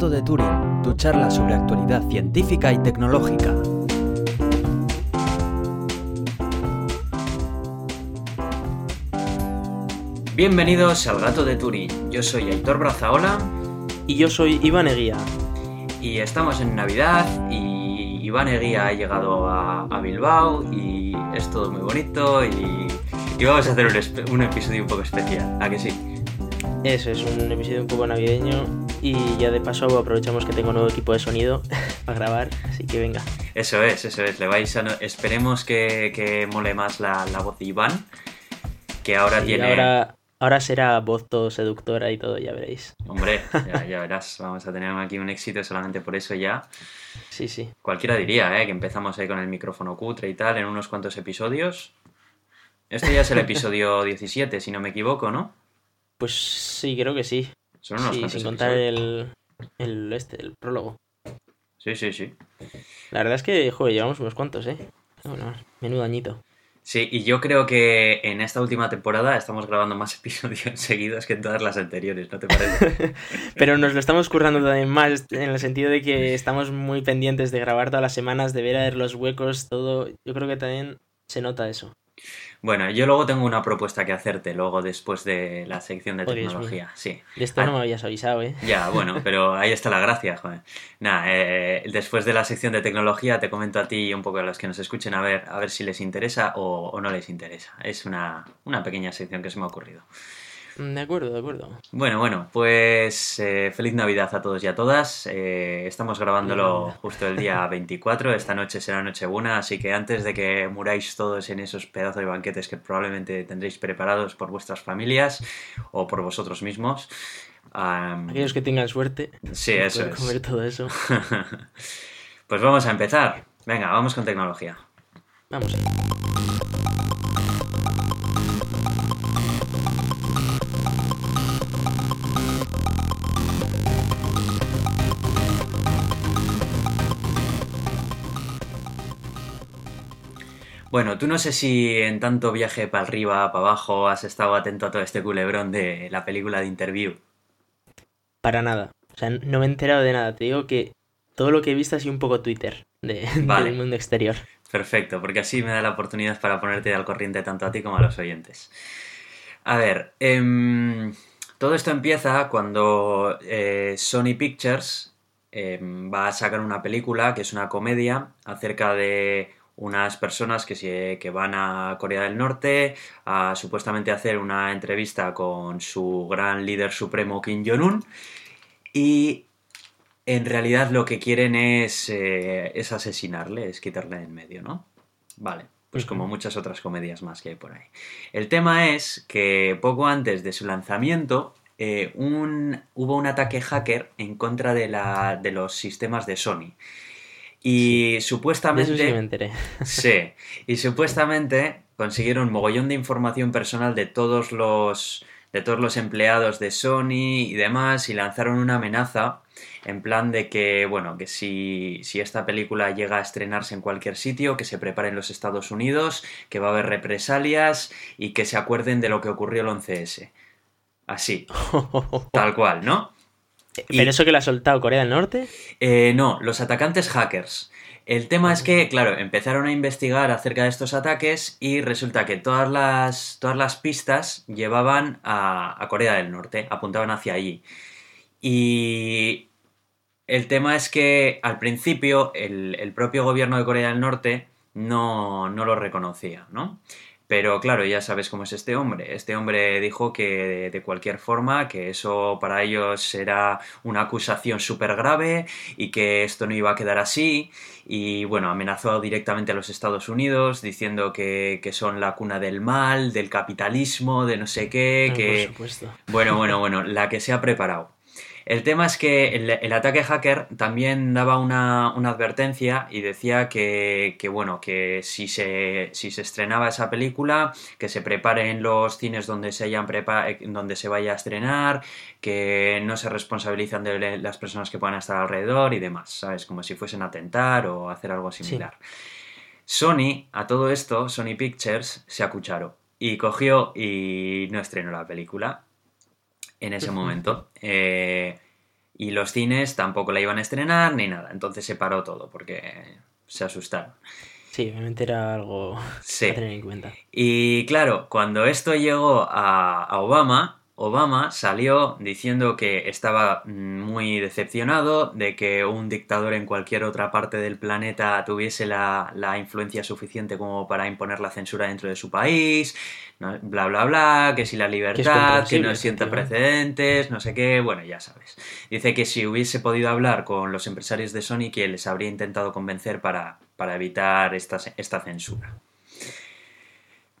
gato de Turing, tu charla sobre actualidad científica y tecnológica. Bienvenidos al gato de Turing. Yo soy Aitor Brazaola. Y yo soy Iván Eguía. Y estamos en Navidad y Iván Eguía ha llegado a, a Bilbao y es todo muy bonito y, y vamos a hacer un episodio un poco especial. ¿A que sí? Eso es un episodio un poco navideño y ya de paso aprovechamos que tengo nuevo equipo de sonido para grabar, así que venga. Eso es, eso es. Le vais a no- Esperemos que, que mole más la, la voz de Iván, que ahora Sí, tiene... ahora, ahora será voz todo seductora y todo, ya veréis. Hombre, ya, ya verás, vamos a tener aquí un éxito solamente por eso ya. Sí, sí. Cualquiera diría, ¿eh? Que empezamos ahí con el micrófono cutre y tal en unos cuantos episodios. Este ya es el episodio 17, si no me equivoco, ¿no? Pues sí, creo que sí. Son unos Sí, sin contar episodios. el, el, este, el prólogo. Sí, sí, sí. La verdad es que, joder, llevamos unos cuantos, ¿eh? Bueno, menudo añito. Sí, y yo creo que en esta última temporada estamos grabando más episodios seguidos que en todas las anteriores, ¿no te parece? Pero nos lo estamos currando también más en el sentido de que estamos muy pendientes de grabar todas las semanas, de ver a ver los huecos, todo. Yo creo que también se nota eso. Bueno, yo luego tengo una propuesta que hacerte luego después de la sección de tecnología. Sí. De esto Ah. no me habías avisado, ¿eh? Ya, bueno, pero ahí está la gracia, joder. Nada, eh, después de la sección de tecnología te comento a ti y un poco a los que nos escuchen a ver, a ver si les interesa o, o no les interesa. Es una, una pequeña sección que se me ha ocurrido. Mm, De acuerdo, de acuerdo. Bueno, bueno, pues eh, feliz Navidad a todos y a todas. Eh, estamos grabándolo justo el día 24. Esta noche será Nochebuena, así que antes de que muráis todos en esos pedazos de banquetes que probablemente tendréis preparados por vuestras familias o por vosotros mismos. am, Aquellos que tengan suerte. Sí, eso es. comer todo eso. pues vamos a empezar. Venga, vamos con tecnología. Vamos. Bueno, tú no sé si en tanto viaje para arriba, para abajo, has estado atento a todo este culebrón de la película de Interview. Para nada. O sea, no me he enterado de nada. Te digo que todo lo que he visto ha sido un poco Twitter de, Vale. del mundo exterior. Perfecto, porque así me da la oportunidad para ponerte al corriente tanto a ti como a los oyentes. A ver, em, todo esto empieza cuando eh, Sony Pictures em, va a sacar una película que es una comedia acerca de unas personas que, se- que van a Corea del Norte a supuestamente hacer una entrevista con su gran líder supremo Kim Jong-un y en realidad lo que quieren es, eh, es asesinarle, es quitarle en medio, ¿no? Vale, pues como muchas otras comedias más que hay por ahí. El tema es que poco antes de su lanzamiento eh, un- hubo un ataque hacker en contra de, la, de los sistemas de Sony. Y De eso supuestamente... sí me enteré. Sí, y supuestamente consiguieron mogollón de información personal de todos los de todos los empleados de Sony y demás y lanzaron una amenaza en plan de que, bueno, que si, si esta película llega a estrenarse en cualquier sitio, que se prepare en los Estados Unidos, que va a haber represalias y que se acuerden de lo que ocurrió el 11S. Así, tal cual, ¿no? Y- ¿Pero eso que lo ha soltado Corea del Norte? Eh, no, los atacantes hackers. El tema es que, claro, empezaron a investigar acerca de estos ataques y resulta que todas las, todas las pistas llevaban a, a Corea del Norte, apuntaban hacia allí. Y el tema es que al principio el, el propio gobierno de Corea del Norte no, no lo reconocía, ¿no? Pero claro, ya sabes cómo es este hombre. Este hombre dijo que de, cualquier forma, que eso para ellos era una acusación súper grave y que esto no iba a quedar así. Y bueno, amenazó directamente a los Estados Unidos diciendo que, que son la cuna del mal, del capitalismo, de no sé qué, Ah, que... Por supuesto. Bueno, bueno, bueno, la que se ha preparado. El tema es que el, el ataque hacker también daba una, una advertencia y decía que, que, bueno, que si se, si se estrenaba esa película, que se preparen los cines donde se, hayan prepa- donde se vaya a estrenar, que no se responsabilizan de las personas que puedan estar alrededor y demás, ¿sabes? Como si fuesen a atentar o hacer algo similar. Sony, a todo esto, Sony Pictures se acucharo y cogió y no estrenó la película en ese momento. Eh, Y los cines tampoco la iban a estrenar ni nada. Entonces se paró todo porque se asustaron. Sí, obviamente era algo a tener en cuenta. Y claro, cuando esto llegó a, a Obama, Obama salió diciendo que estaba muy decepcionado de que un dictador en cualquier otra parte del planeta tuviese la, influencia suficiente como para imponer la censura dentro de su país, bla, bla, bla, que si la libertad, que, no sienta precedentes, no sé qué, bueno, ya sabes. Dice que si hubiese podido hablar con los empresarios de Sony, que les habría intentado convencer para, para evitar esta, esta censura.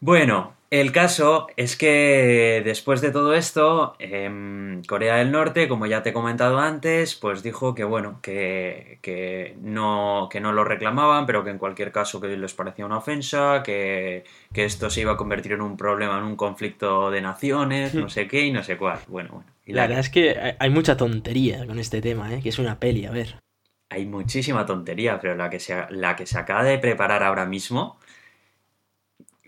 Bueno, el caso es que después de todo esto, em, Corea del Norte, como ya te he comentado antes, pues dijo que bueno, que, no, que no lo reclamaban, pero que en cualquier caso que les parecía una ofensa, que, esto se iba a convertir en un problema, en un conflicto de naciones, no sé qué y no sé cuál. Bueno, bueno. la, verdad es que hay mucha tontería con este tema, ¿eh? que es una peli, a ver. Hay muchísima tontería, pero la que se, la que se acaba de preparar ahora mismo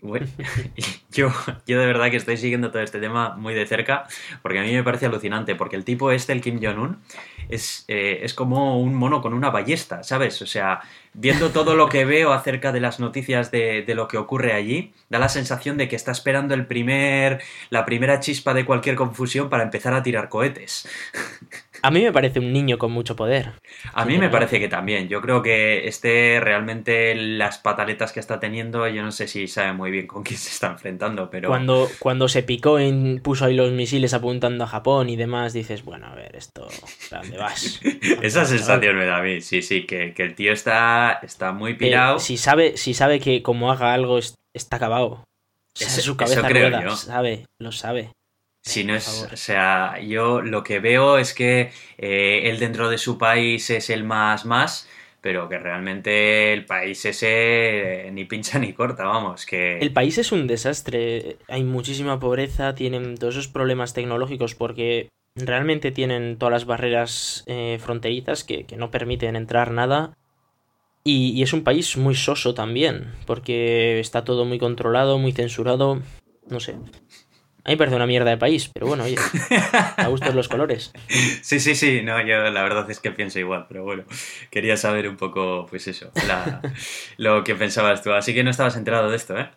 bueno, yo, yo de verdad que estoy siguiendo todo este tema muy de cerca porque a mí me parece alucinante, porque el tipo este, el Kim Jong-un, es, eh, es como un mono con una ballesta, ¿sabes? O sea, viendo todo lo que veo acerca de las noticias de, de, lo que ocurre allí, da la sensación de que está esperando el primer, la primera chispa de cualquier confusión para empezar a tirar cohetes. A mí me parece un niño con mucho poder. A mí me parece que también. Yo creo que este realmente las pataletas que está teniendo, yo no sé si sabe muy bien con quién se está enfrentando, pero... Cuando, cuando se picó y puso ahí los misiles apuntando a Japón y demás, dices, bueno, a ver, esto, ¿a dónde vas? Esa sensación me da a mí, sí, sí, que, el tío está, está muy pirado. si, sabe, si sabe que como haga algo está acabado. su cabeza eso sabe, lo sabe. Si no es, o sea, yo lo que veo es que eh, él dentro de su país es el más más, pero que realmente el país ese eh, ni pincha ni corta, vamos, que... El país es un desastre, hay muchísima pobreza, tienen todos esos problemas tecnológicos porque realmente tienen todas las barreras eh, fronterizas que, no permiten entrar nada. Y, y, es un país muy soso también, porque está todo muy controlado, muy censurado, no sé. A mí me parece una mierda de país, pero bueno, oye, a gustos los colores. Sí, sí, sí, no, yo la verdad es que pienso igual, pero bueno, quería saber un poco, pues eso, lo que pensabas tú. Así que no estabas enterado de esto, ¿eh?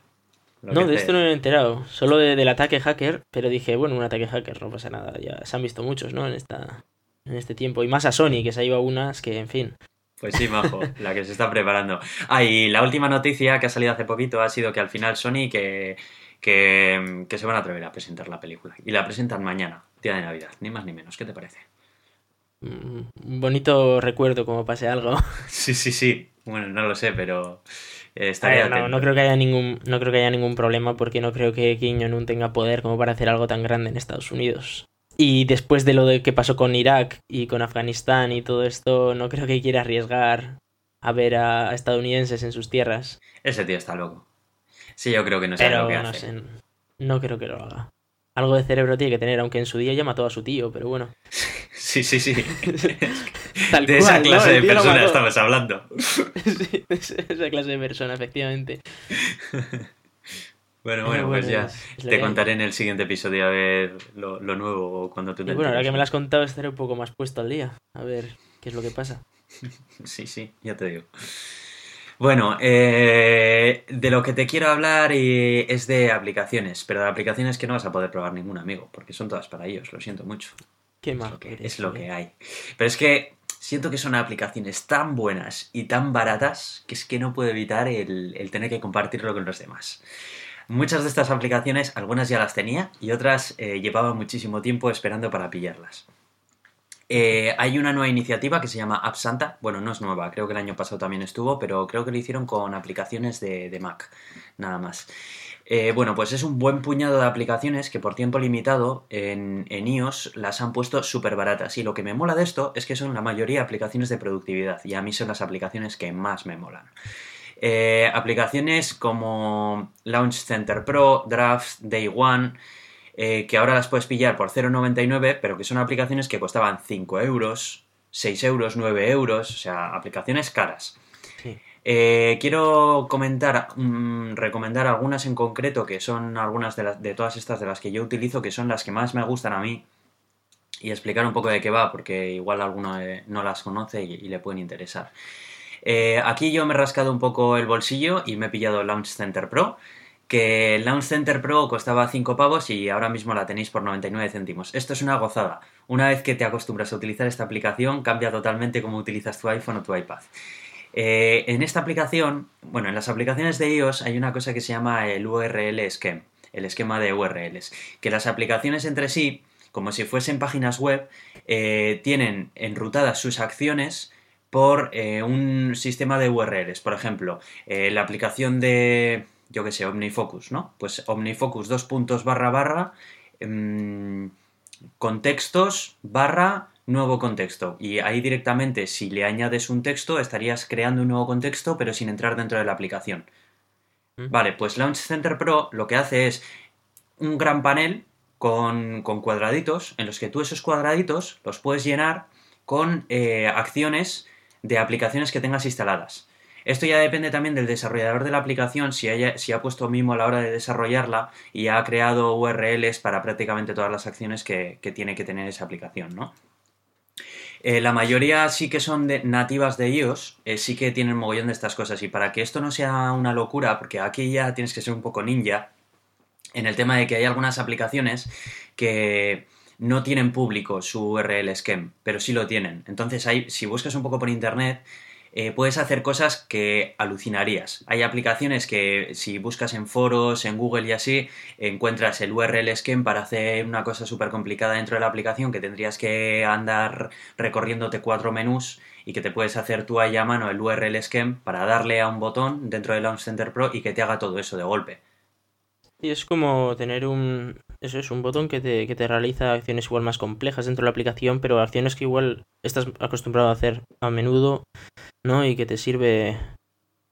no, de esto no me he enterado, solo del ataque hacker, pero dije, bueno, un ataque hacker, no pasa nada, ya se han visto muchos, ¿no? En, esta, en este tiempo, y más a Sony, que se ha ido a unas que, en fin. Pues sí, majo, la que se está preparando. Ah, y la última noticia que ha salido hace poquito ha sido que al final Sony, que que, se van a atrever a presentar la película. Y la presentan mañana, día de Navidad, ni más ni menos. ¿Qué te parece? Un mm, bonito recuerdo como pase algo. Sí, sí, sí. Bueno, no lo sé, pero eh, estaría no, no, creo que haya ningún no creo que haya ningún problema porque no creo que Kim Jong-un tenga poder como para hacer algo tan grande en Estados Unidos. Y después de lo de que pasó con Irak y con Afganistán y todo esto, no creo que quiera arriesgar a ver a estadounidenses en sus tierras. Ese tío está loco. Sí, yo creo que no sabe lo que hace. no creo que lo haga. Algo de cerebro tiene que tener, aunque en su día ya mató a su tío, pero bueno. Sí, sí, sí. de esa clase de persona estamos hablando. sí, de esa clase de persona, efectivamente. Bueno, bueno, pues ya te contaré en el siguiente episodio a ver lo, nuevo cuando tú te Bueno, ahora que me lo has contado estaré un poco más puesto al día. A ver qué es lo que pasa. Sí, sí, ya te digo. Bueno, eh, de lo que te quiero hablar es de aplicaciones, pero de aplicaciones que no vas a poder probar ningún amigo, porque son todas para ellos, lo siento mucho. Qué mal. Es lo que, hay. Pero es que siento que son aplicaciones tan buenas y tan baratas que es que no puedo evitar el, tener que compartirlo con los demás. Muchas de estas aplicaciones, algunas ya las tenía y otras eh, llevaba muchísimo tiempo esperando para pillarlas. Eh, hay una nueva iniciativa que se llama App Santa. Bueno, no es nueva, creo que el año pasado también estuvo, pero creo que lo hicieron con aplicaciones de, Mac, nada más. Eh, bueno, pues es un buen puñado de aplicaciones que por tiempo limitado en, iOS las han puesto súper baratas. Y lo que me mola de esto es que son la mayoría aplicaciones de productividad. Y a mí son las aplicaciones que más me molan. Eh, aplicaciones como Launch Center Pro, Drafts, Day One. Eh, que ahora las puedes pillar por 0,99, pero que son aplicaciones que costaban 5 euros, 6 euros, 9 euros, o sea, aplicaciones caras. Eh, quiero comentar, mm, recomendar algunas en concreto, que son algunas de, de todas estas de las que yo utilizo, que son las que más me gustan a mí. y explicar un poco de qué va, porque igual alguno eh, no las conoce y, le pueden interesar. Eh, aquí yo me he rascado un poco el bolsillo y me he pillado Launch Center Pro, que Launch Center Pro costaba 5 pavos y ahora mismo la tenéis por 99 céntimos. Esto es una gozada. Una vez que te acostumbras a utilizar esta aplicación, cambia totalmente cómo utilizas tu iPhone o tu iPad. Eh, en esta aplicación, bueno, en las aplicaciones de iOS hay una cosa que se llama el URL Scheme, el esquema de URLs, que las aplicaciones entre sí como si fuesen páginas web, eh, tienen enrutadas sus acciones por eh, un sistema de URLs. Por ejemplo, eh, la aplicación de, yo qué sé, OmniFocus, ¿no? Pues OmniFocus dos puntos barra barra em, contextos barra nuevo contexto. Y ahí directamente, si le añades un texto, estarías creando un nuevo contexto, pero sin entrar dentro de la aplicación. Mm. Vale, pues Launch Center Pro lo que hace es un gran panel con, cuadraditos en los que tú esos cuadraditos los puedes llenar con eh, acciones de aplicaciones que tengas instaladas. Esto ya depende también del desarrollador de la aplicación, si, si ha puesto mimo a la hora de desarrollarla y ha creado URLs para prácticamente todas las acciones que, tiene que tener esa aplicación, ¿no? Eh, la mayoría sí que son nativas de iOS, eh, sí que tienen mogollón de estas cosas. Y para que esto no sea una locura, porque aquí ya tienes que ser un poco ninja, en el tema de que hay algunas aplicaciones que no tienen público su URL scheme, pero sí lo tienen. Entonces, hay, si buscas un poco por internet, eh, puedes hacer cosas que alucinarías. Hay aplicaciones que si buscas en foros, en Google y así, encuentras el URL scheme para hacer una cosa súper complicada dentro de la aplicación que tendrías que andar recorriéndote cuatro menús y que te puedes hacer tú ahí a mano el URL scheme para darle a un botón dentro de Launch Center Pro y que te haga todo eso de golpe. Y es como tener un. Eso es un botón que te, que te realiza acciones igual más complejas dentro de la aplicación, pero acciones que igual estás acostumbrado a hacer a menudo, ¿no? Y que te sirve.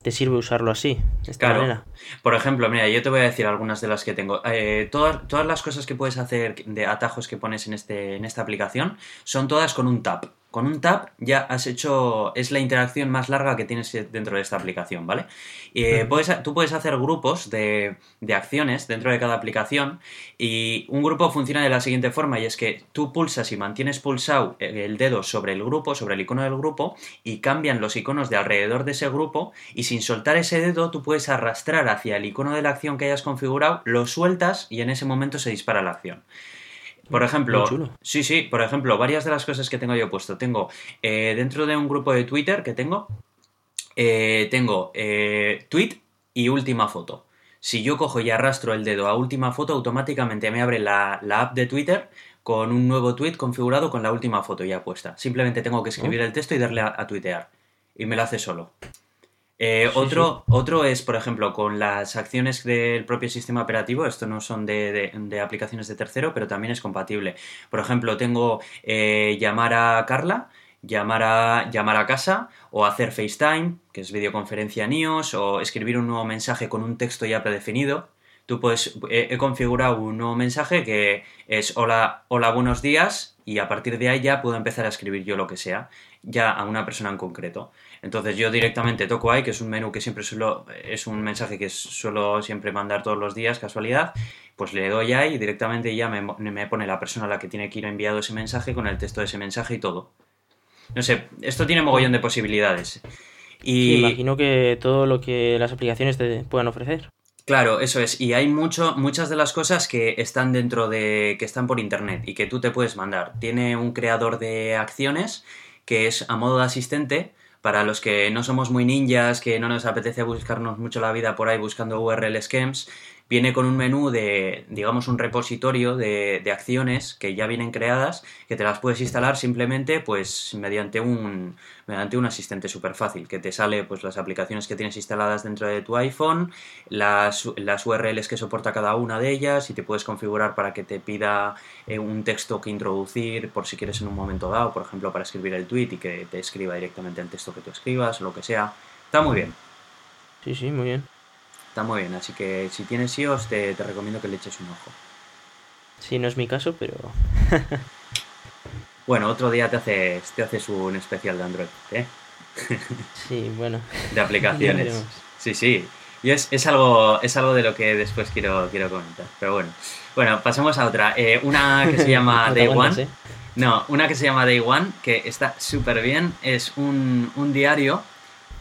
Te sirve usarlo así, de esta manera. Por ejemplo, mira, yo te voy a decir algunas de las que tengo. Eh, todas, todas las cosas que puedes hacer de atajos que pones en, este, en esta aplicación son todas con un tap. Con un tab ya has hecho, es la interacción más larga que tienes dentro de esta aplicación, ¿vale? Eh, puedes, tú puedes hacer grupos de, de, acciones dentro de cada aplicación y un grupo funciona de la siguiente forma y es que tú pulsas y mantienes pulsado el dedo sobre el grupo, sobre el icono del grupo y cambian los iconos de alrededor de ese grupo y sin soltar ese dedo tú puedes arrastrar hacia el icono de la acción que hayas configurado, lo sueltas y en ese momento se dispara la acción. Por ejemplo, sí, sí, por ejemplo, varias de las cosas que tengo yo puesto. Tengo eh, dentro de un grupo de Twitter que tengo, eh, tengo eh, tweet y última foto. Si yo cojo y arrastro el dedo a última foto, automáticamente me abre la, app de Twitter con un nuevo tweet configurado con la última foto ya puesta. Simplemente tengo que escribir oh. el texto y darle a, a tuitear. Y me lo hace solo. Eh, otro, otro es, por ejemplo, con las acciones del propio sistema operativo, esto no son de, aplicaciones de tercero, pero también es compatible. Por ejemplo, tengo eh, llamar a Carla, llamar a, llamar a casa, o hacer FaceTime, que es videoconferencia en iOS, o escribir un nuevo mensaje con un texto ya predefinido. Tú puedes, he configurado un nuevo mensaje que es hola, hola, buenos días, y a partir de ahí ya puedo empezar a escribir yo lo que sea, ya a una persona en concreto. Entonces yo directamente toco ahí, que es un menú que siempre suelo, es un mensaje que suelo siempre mandar todos los días, casualidad, pues le doy ahí y directamente ya me, pone la persona a la que tiene que ir enviado ese mensaje con el texto de ese mensaje y todo. No sé, esto tiene mogollón de posibilidades. Y imagino que todo lo que las aplicaciones te puedan ofrecer. Claro, eso es. Y hay mucho, muchas de las cosas que están dentro de. que están por internet y que tú te puedes mandar. Tiene un creador de acciones que es a modo de asistente para los que no somos muy ninjas, que no nos apetece buscarnos mucho la vida por ahí buscando URL schemes, viene con un menú de, digamos, un repositorio de, acciones que ya vienen creadas, que te las puedes instalar simplemente, pues, mediante un, mediante un asistente súper fácil, que te sale, pues, las aplicaciones que tienes instaladas dentro de tu iPhone, las, las URLs que soporta cada una de ellas, y te puedes configurar para que te pida eh, un texto que introducir, por si quieres en un momento dado, por ejemplo, para escribir el tweet y que te escriba directamente el texto que tú escribas, o lo que sea. Está muy bien. Sí, sí, muy bien. Está muy bien, así que si tienes iOS te, recomiendo que le eches un ojo. Sí, no es mi caso, pero... bueno, otro día te haces, te haces un especial de Android, ¿eh? sí, bueno. De aplicaciones. sí, sí. Y es, algo, es algo de lo que después quiero, quiero comentar. Pero bueno. Bueno, pasemos a otra. Eh, una que se llama Day One. No, una que se llama Day One, que está súper bien, es un, un diario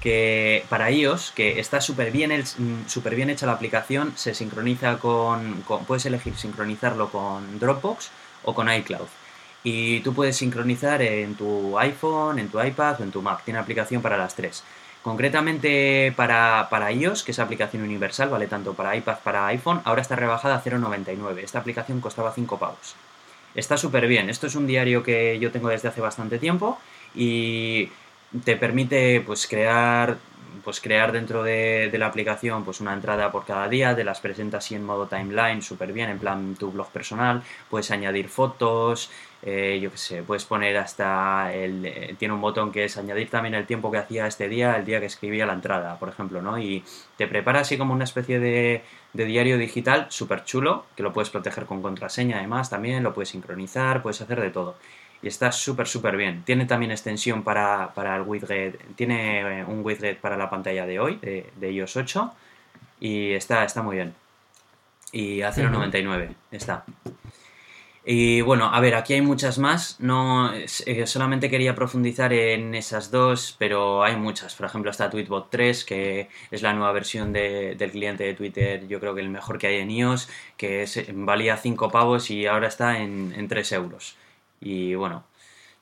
que para iOS, que está súper bien, super bien hecha la aplicación, se sincroniza con, Puedes elegir sincronizarlo con Dropbox o con iCloud. Y tú puedes sincronizar en tu iPhone, en tu iPad o en tu Mac. Tiene aplicación para las tres. Concretamente para, para iOS, que es aplicación universal, vale tanto para iPad para iPhone, ahora está rebajada a 0,99. Esta aplicación costaba 5 pavos. Está súper bien. Esto es un diario que yo tengo desde hace bastante tiempo y te permite pues crear pues crear dentro de, la aplicación pues una entrada por cada día, te las presenta así en modo timeline, súper bien, en plan tu blog personal, puedes añadir fotos, eh, yo qué sé, puedes poner hasta el... Eh, tiene un botón que es añadir también el tiempo que hacía este día, el día que escribía la entrada, por ejemplo, ¿no? Y te prepara así como una especie de, de diario digital súper chulo, que lo puedes proteger con contraseña además también, lo puedes sincronizar, puedes hacer de todo y está súper súper bien. Tiene también extensión para, el widget, tiene eh, un widget para la pantalla de hoy, de, iOS 8, y está, está muy bien. Y a 0.99 está. Y bueno, a ver, aquí hay muchas más. No, eh, solamente quería profundizar en esas dos, pero hay muchas. Por ejemplo, está Tweetbot 3, que es la nueva versión del cliente de Twitter, yo creo que el mejor que hay en iOS, que valía 5 pavos y ahora está en, en 3 euros. Y bueno,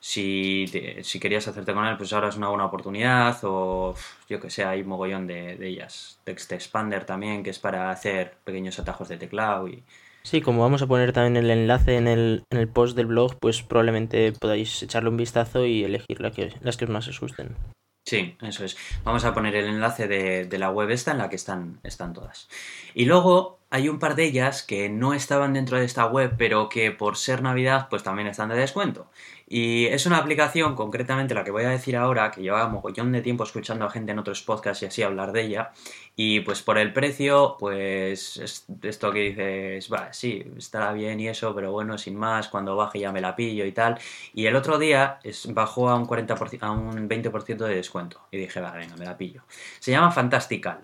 si, si querías hacerte con él, pues ahora es una buena oportunidad. O yo que sé, hay mogollón de, de ellas. Text Expander también, que es para hacer pequeños atajos de teclado y. Sí, como vamos a poner también el enlace en el, en el post del blog, pues probablemente podáis echarle un vistazo y elegir la que, las que más os gusten. Sí, eso es. Vamos a poner el enlace de, la web esta en la que están, están todas. Y luego hay un par de ellas que no estaban dentro de esta web, pero que por ser Navidad, pues también están de descuento. Y es una aplicación, concretamente la que voy a decir ahora, que lleva mogollón de tiempo escuchando a gente en otros podcasts y así hablar de ella. Y pues por el precio, pues esto que dices, va, sí, estará bien y eso, pero bueno, sin más, cuando baje ya me la pillo y tal. Y el otro día bajó a un, 40%, a un 20% de descuento. Y dije, va, venga, me la pillo. Se llama Fantastical.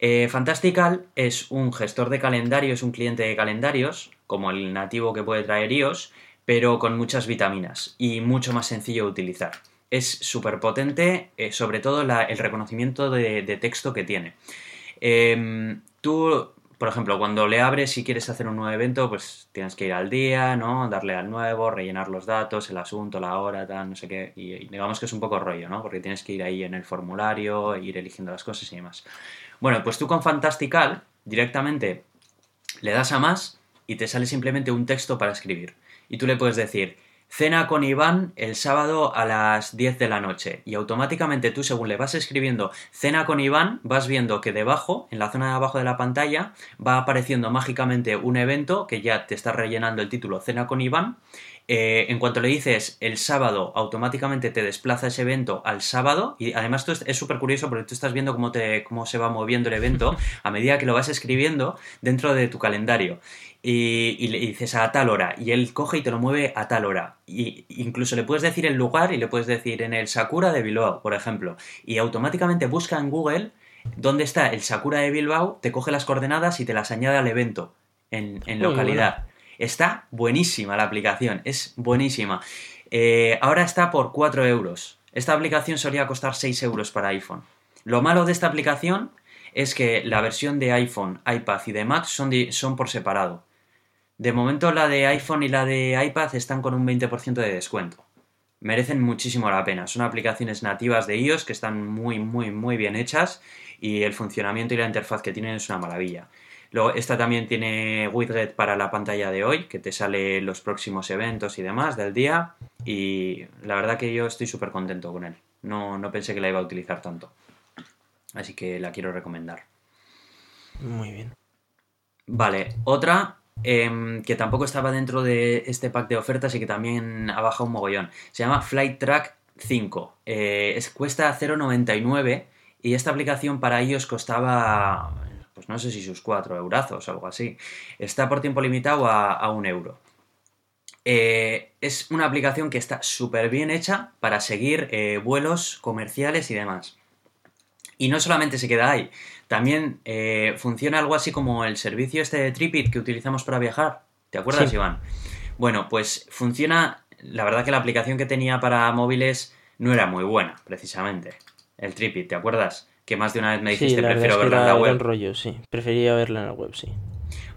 Eh, Fantastical es un gestor de calendarios, un cliente de calendarios, como el nativo que puede traer iOS, pero con muchas vitaminas y mucho más sencillo de utilizar. Es súper potente, eh, sobre todo el reconocimiento de, texto que tiene. Em, tú, por ejemplo, cuando le abres y quieres hacer un nuevo evento, pues tienes que ir al día, ¿no? Darle al nuevo, rellenar los datos, el asunto, la hora, tal, no sé qué. Y, y digamos que es un poco rollo, ¿no? Porque tienes que ir ahí en el formulario, ir eligiendo las cosas y demás. Bueno, pues tú con Fantastical directamente le das a más y te sale simplemente un texto para escribir. Y tú le puedes decir, cena con Iván el sábado a las 10 de la noche. Y automáticamente tú, según le vas escribiendo cena con Iván, vas viendo que debajo, en la zona de abajo de la pantalla, va apareciendo mágicamente un evento que ya te está rellenando el título cena con Iván eh, en cuanto le dices el sábado, automáticamente te desplaza ese evento al sábado. Y además esto es súper curioso porque tú estás viendo cómo, te, cómo se va moviendo el evento a medida que lo vas escribiendo dentro de tu calendario. Y, le dices a tal hora y él coge y te lo mueve a tal hora. Y incluso le puedes decir el lugar y le puedes decir en el Sakura de Bilbao, por ejemplo. Y automáticamente busca en Google dónde está el Sakura de Bilbao, te coge las coordenadas y te las añade al evento en, localidad. Está buenísima la aplicación, es buenísima. Eh, ahora está por 4 euros. Esta aplicación solía costar 6 euros para iPhone. Lo malo de esta aplicación es que la versión de iPhone, iPad y de Mac son, son por separado. De momento la de iPhone y la de iPad están con un 20% de descuento. Merecen muchísimo la pena. Son aplicaciones nativas de iOS que están muy, muy, muy bien hechas y el funcionamiento y la interfaz que tienen es una maravilla. Luego, esta también tiene widget para la pantalla de hoy, que te sale los próximos eventos y demás del día. Y la verdad que yo estoy súper contento con él. No, no pensé que la iba a utilizar tanto. Así que la quiero recomendar. Muy bien. Vale, otra em, que tampoco estaba dentro de este pack de ofertas y que también ha bajado un mogollón. Se llama Flight Track 5. Eh, es, cuesta 0,99 y esta aplicación para ellos costaba no sé si sus 4 eurazos o algo así. Está por tiempo limitado a, un euro. Eh, es una aplicación que está súper bien hecha para seguir eh, vuelos comerciales y demás. Y no solamente se queda ahí, también eh, funciona algo así como el servicio este de Tripit que utilizamos para viajar. ¿Te acuerdas, Iván? Bueno, pues funciona la verdad que la aplicación que tenía para móviles no era muy buena, precisamente. El Tripit, ¿te acuerdas? Que más de una vez me dijiste, prefiero verla en la web. rollo, sí. Prefería verla en la web, sí.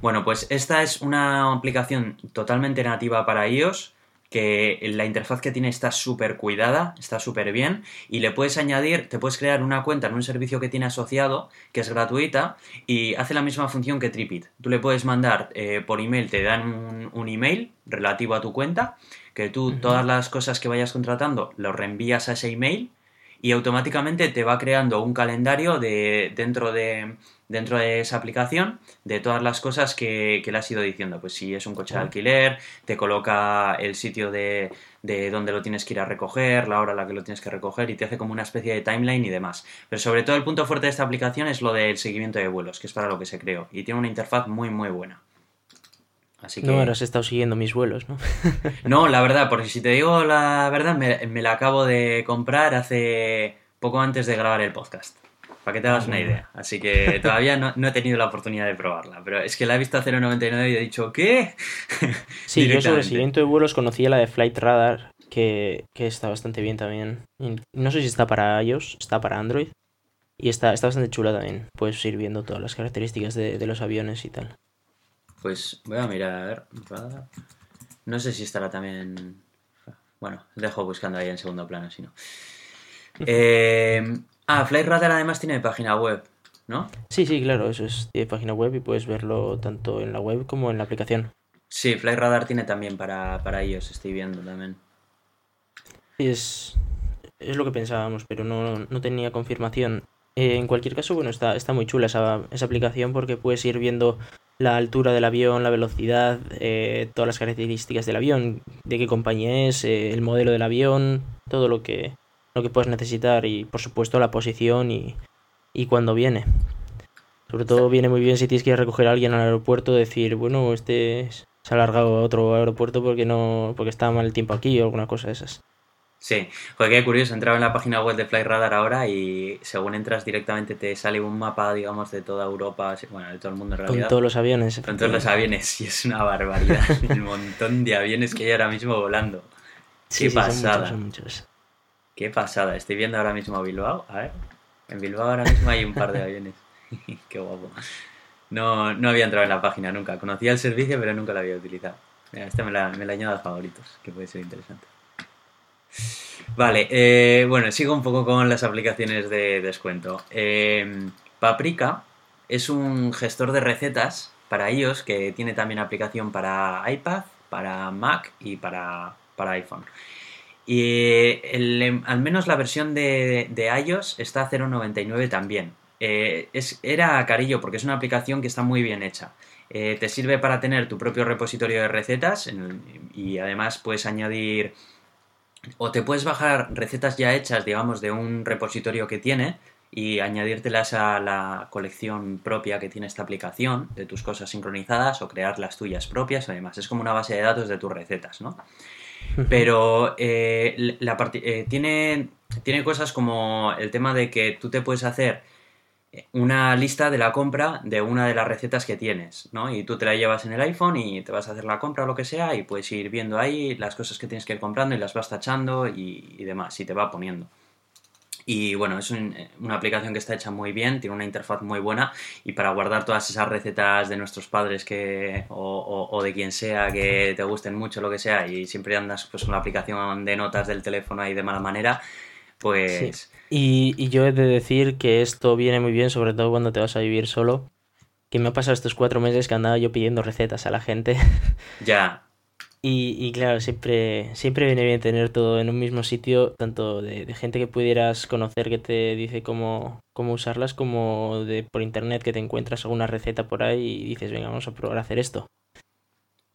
Bueno, pues esta es una aplicación totalmente nativa para iOS que la interfaz que tiene está súper cuidada, está súper bien y le puedes añadir, te puedes crear una cuenta en un servicio que tiene asociado, que es gratuita y hace la misma función que Tripit. Tú le puedes mandar eh, por email, te dan un, email relativo a tu cuenta, que tú todas las cosas que vayas contratando lo reenvías a ese email y automáticamente te va creando un calendario de, dentro, de, dentro de esa aplicación de todas las cosas que, le has ido diciendo. Pues si es un coche de alquiler, te coloca el sitio de, de donde lo tienes que ir a recoger, la hora a la que lo tienes que recoger y te hace como una especie de timeline y demás. Pero sobre todo el punto fuerte de esta aplicación es lo del seguimiento de vuelos, que es para lo que se creó. Y tiene una interfaz muy, muy buena. Así que... No habrás estado siguiendo mis vuelos, ¿no? no, la verdad, porque si te digo la verdad, me, la acabo de comprar hace poco antes de grabar el podcast. Para que te hagas una idea. Así que todavía no, he tenido la oportunidad de probarla. Pero es que la he visto a 0.99 y he dicho, ¿qué? Sí, yo sobre el seguimiento de vuelos conocía la de Flight Radar, que, está bastante bien también. No sé si está para iOS, está para Android. Y está, está bastante chula también. Puedes ir viendo todas las características de, de los aviones y tal. Pues voy a mirar. No sé si estará también. Bueno, dejo buscando ahí en segundo plano, si no. Eh, ah, Flightradar además tiene página web, ¿no? Sí, sí, claro, eso es. Tiene página web y puedes verlo tanto en la web como en la aplicación. Sí, Flightradar tiene también para, para ellos, estoy viendo también. Sí, es, es lo que pensábamos, pero no, no tenía confirmación. Eh, en cualquier caso, bueno, está, está muy chula esa, esa aplicación porque puedes ir viendo la altura del avión, la velocidad, eh, todas las características del avión, de qué compañía es, eh, el modelo del avión, todo lo que, lo que puedes necesitar y por supuesto la posición y, y cuando viene. Sobre todo viene muy bien si tienes que recoger a alguien al aeropuerto, decir, bueno, este se ha alargado a otro aeropuerto porque no porque está mal el tiempo aquí o alguna cosa de esas. Sí, porque qué curioso, entraba en la página web de Flightradar ahora y según entras directamente te sale un mapa, digamos, de toda Europa, bueno, de todo el mundo en realidad. Con todos los aviones. Con todos los aviones, y es una barbaridad, el montón de aviones que hay ahora mismo volando. Qué pasada. Qué pasada, estoy viendo ahora mismo Bilbao, a ver, en Bilbao ahora mismo hay un par de aviones. qué guapo. No, no había entrado en la página nunca, conocía el servicio pero nunca lo había utilizado. Mira, este me la, me la añado a favoritos, que puede ser interesante. Vale, eh, bueno, sigo un poco con las aplicaciones de descuento. Em, Paprika es un gestor de recetas para iOS que tiene también aplicación para iPad, para Mac y para, para iPhone. Y em, al menos la versión de, iOS está a 0.99 también. Eh, es, era carillo porque es una aplicación que está muy bien hecha. Eh, te sirve para tener tu propio repositorio de recetas y además puedes añadir o te puedes bajar recetas ya hechas, digamos, de un repositorio que tiene y añadírtelas a la colección propia que tiene esta aplicación de tus cosas sincronizadas o crear las tuyas propias, además. Es como una base de datos de tus recetas, ¿no? Pero eh, la eh, tiene, tiene cosas como el tema de que tú te puedes hacer una lista de la compra de una de las recetas que tienes, ¿no? Y tú te la llevas en el iPhone y te vas a hacer la compra o lo que sea y puedes ir viendo ahí las cosas que tienes que ir comprando y las vas tachando y, demás, y te va poniendo. Y bueno, es una aplicación que está hecha muy bien, tiene una interfaz muy buena y para guardar todas esas recetas de nuestros padres que, o, de quien sea que te gusten mucho, lo que sea, y siempre andas pues, con la aplicación de notas del teléfono ahí de mala manera, pues... Y, yo he de decir que esto viene muy bien, sobre todo cuando te vas a vivir solo. Que me ha pasado estos cuatro meses que andaba yo pidiendo recetas a la gente. Ya. Y, claro, siempre, siempre viene bien tener todo en un mismo sitio, tanto de, gente que pudieras conocer que te dice cómo, cómo usarlas, como de por internet que te encuentras alguna receta por ahí y dices, venga, vamos a probar a hacer esto.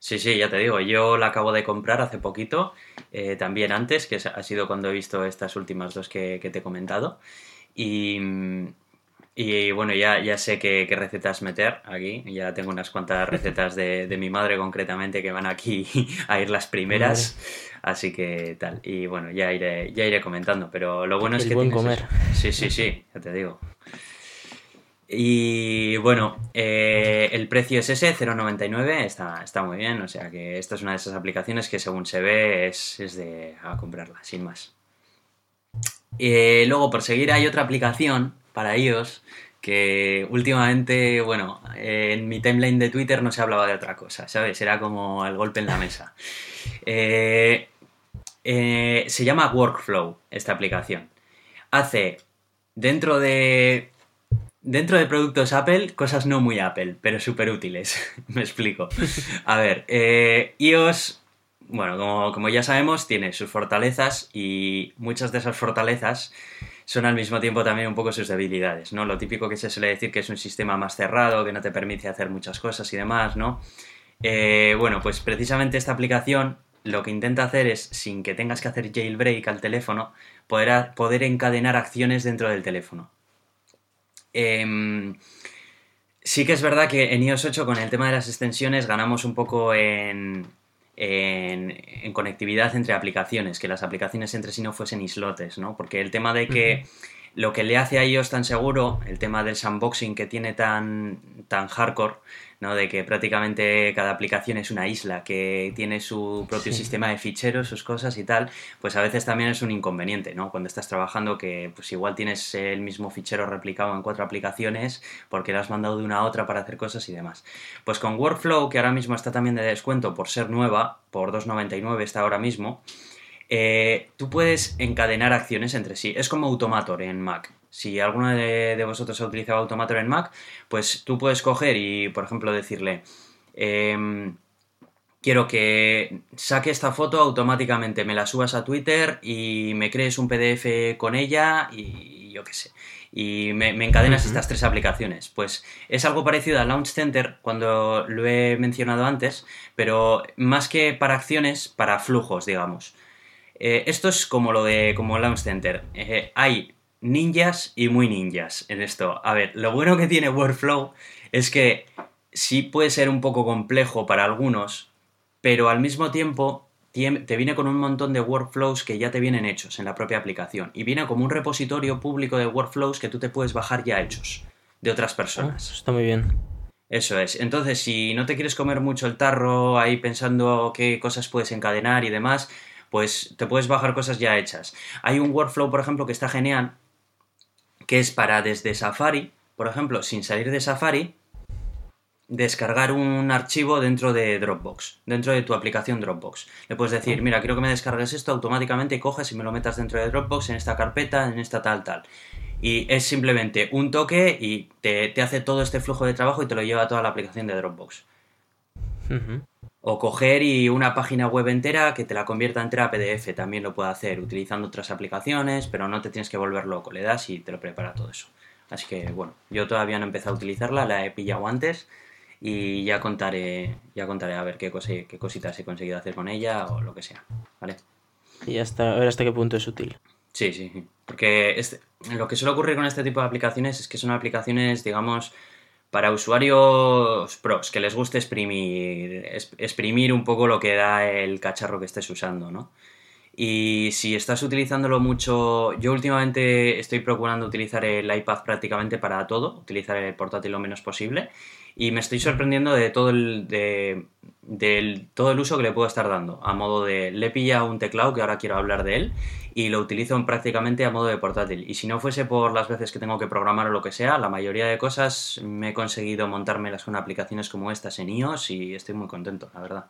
Sí, sí, ya te digo, yo la acabo de comprar hace poquito, eh, también antes, que ha sido cuando he visto estas últimas dos que, te he comentado. Y, y bueno, ya, ya sé qué, recetas meter aquí. Ya tengo unas cuantas recetas de, de, mi madre concretamente que van aquí a ir las primeras. Así que tal. Y bueno, ya iré, ya iré comentando. Pero lo bueno es que. Buen comer. Sí, sí, sí, ya te digo. Y bueno, eh, el precio es ese, 0,99, está, está muy bien. O sea que esta es una de esas aplicaciones que según se ve es, es de a comprarla, sin más. Eh, luego, por seguir, hay otra aplicación para iOS que últimamente, bueno, en mi timeline de Twitter no se hablaba de otra cosa, ¿sabes? Era como el golpe en la mesa. Eh, eh, se llama Workflow, esta aplicación. Hace dentro de dentro de productos Apple, cosas no muy Apple, pero súper útiles. Me explico. A ver, iOS, bueno, como, ya sabemos, tiene sus fortalezas y muchas de esas fortalezas son al mismo tiempo también un poco sus debilidades, ¿no? Lo típico que se suele decir que es un sistema más cerrado, que no te permite hacer muchas cosas y demás, ¿no? Eh, bueno, pues precisamente esta aplicación lo que intenta hacer es, sin que tengas que hacer jailbreak al teléfono, poder encadenar acciones dentro del teléfono. Em, sí que es verdad que en iOS 8 con el tema de las extensiones ganamos un poco en, en, conectividad entre aplicaciones, que las aplicaciones entre sí no fuesen islotes, ¿no? Porque el tema de que lo que le hace a ellos tan seguro, el tema del sandboxing que tiene tan, tan hardcore, ¿no? De que prácticamente cada aplicación es una isla, que tiene su propio sistema de ficheros, sus cosas y tal, pues a veces también es un inconveniente, ¿no? Cuando estás trabajando que pues igual tienes el mismo fichero replicado en cuatro aplicaciones porque lo has mandado de una a otra para hacer cosas y demás. Pues con Workflow, que ahora mismo está también de descuento por ser nueva, por 2.99 está ahora mismo, eh, tú puedes encadenar acciones entre sí. Es como Automator en Mac. Si alguno de, vosotros ha utilizado Automator en Mac, pues tú puedes coger y, por ejemplo, decirle, em, quiero que saque esta foto automáticamente, me la subas a Twitter y me crees un PDF con ella y yo qué sé. Y me, encadenas estas tres aplicaciones. Pues es algo parecido a Launch Center cuando lo he mencionado antes, pero más que para acciones, para flujos, digamos. Eh, esto es como lo de como Launch Center. Eh, hay ninjas y muy ninjas en esto. A ver, lo bueno que tiene Workflow es que sí puede ser un poco complejo para algunos, pero al mismo tiempo te viene con un montón de workflows que ya te vienen hechos en la propia aplicación. Y viene como un repositorio público de workflows que tú te puedes bajar ya hechos de otras personas. Ah, está muy bien. Eso es. Entonces, si no te quieres comer mucho el tarro ahí pensando qué cosas puedes encadenar y demás, pues te puedes bajar cosas ya hechas. Hay un workflow, por ejemplo, que está genial, que es para desde Safari, por ejemplo, sin salir de Safari, descargar un archivo dentro de Dropbox, dentro de tu aplicación Dropbox. Le puedes decir, mira, quiero que me descargues esto, automáticamente coges y me lo metas dentro de Dropbox, en esta carpeta, en esta tal, tal. Y es simplemente un toque y te, hace todo este flujo de trabajo y te lo lleva a toda la aplicación de Dropbox. O coger y una página web entera que te la convierta entera a PDF, también lo puede hacer utilizando otras aplicaciones, pero no te tienes que volver loco, le das y te lo prepara todo eso. Así que bueno, yo todavía no he empezado a utilizarla, la he pillado antes y ya contaré, ya contaré a ver qué, qué cositas he conseguido hacer con ella o lo que sea, ¿vale? Y hasta, a ver hasta qué punto es útil. Sí, sí, porque este, lo que suele ocurrir con este tipo de aplicaciones es que son aplicaciones, digamos, para usuarios pros, que les guste exprimir, exprimir un poco lo que da el cacharro que estés usando, ¿no? Y si estás utilizándolo mucho, yo últimamente estoy procurando utilizar el iPad prácticamente para todo, utilizar el portátil lo menos posible y me estoy sorprendiendo de todo el, de, todo el uso que le puedo estar dando. A modo de, le pilla un teclado, que ahora quiero hablar de él, y lo utilizo prácticamente a modo de portátil. Y si no fuese por las veces que tengo que programar o lo que sea, la mayoría de cosas me he conseguido montármelas con aplicaciones como estas en iOS y estoy muy contento, la verdad.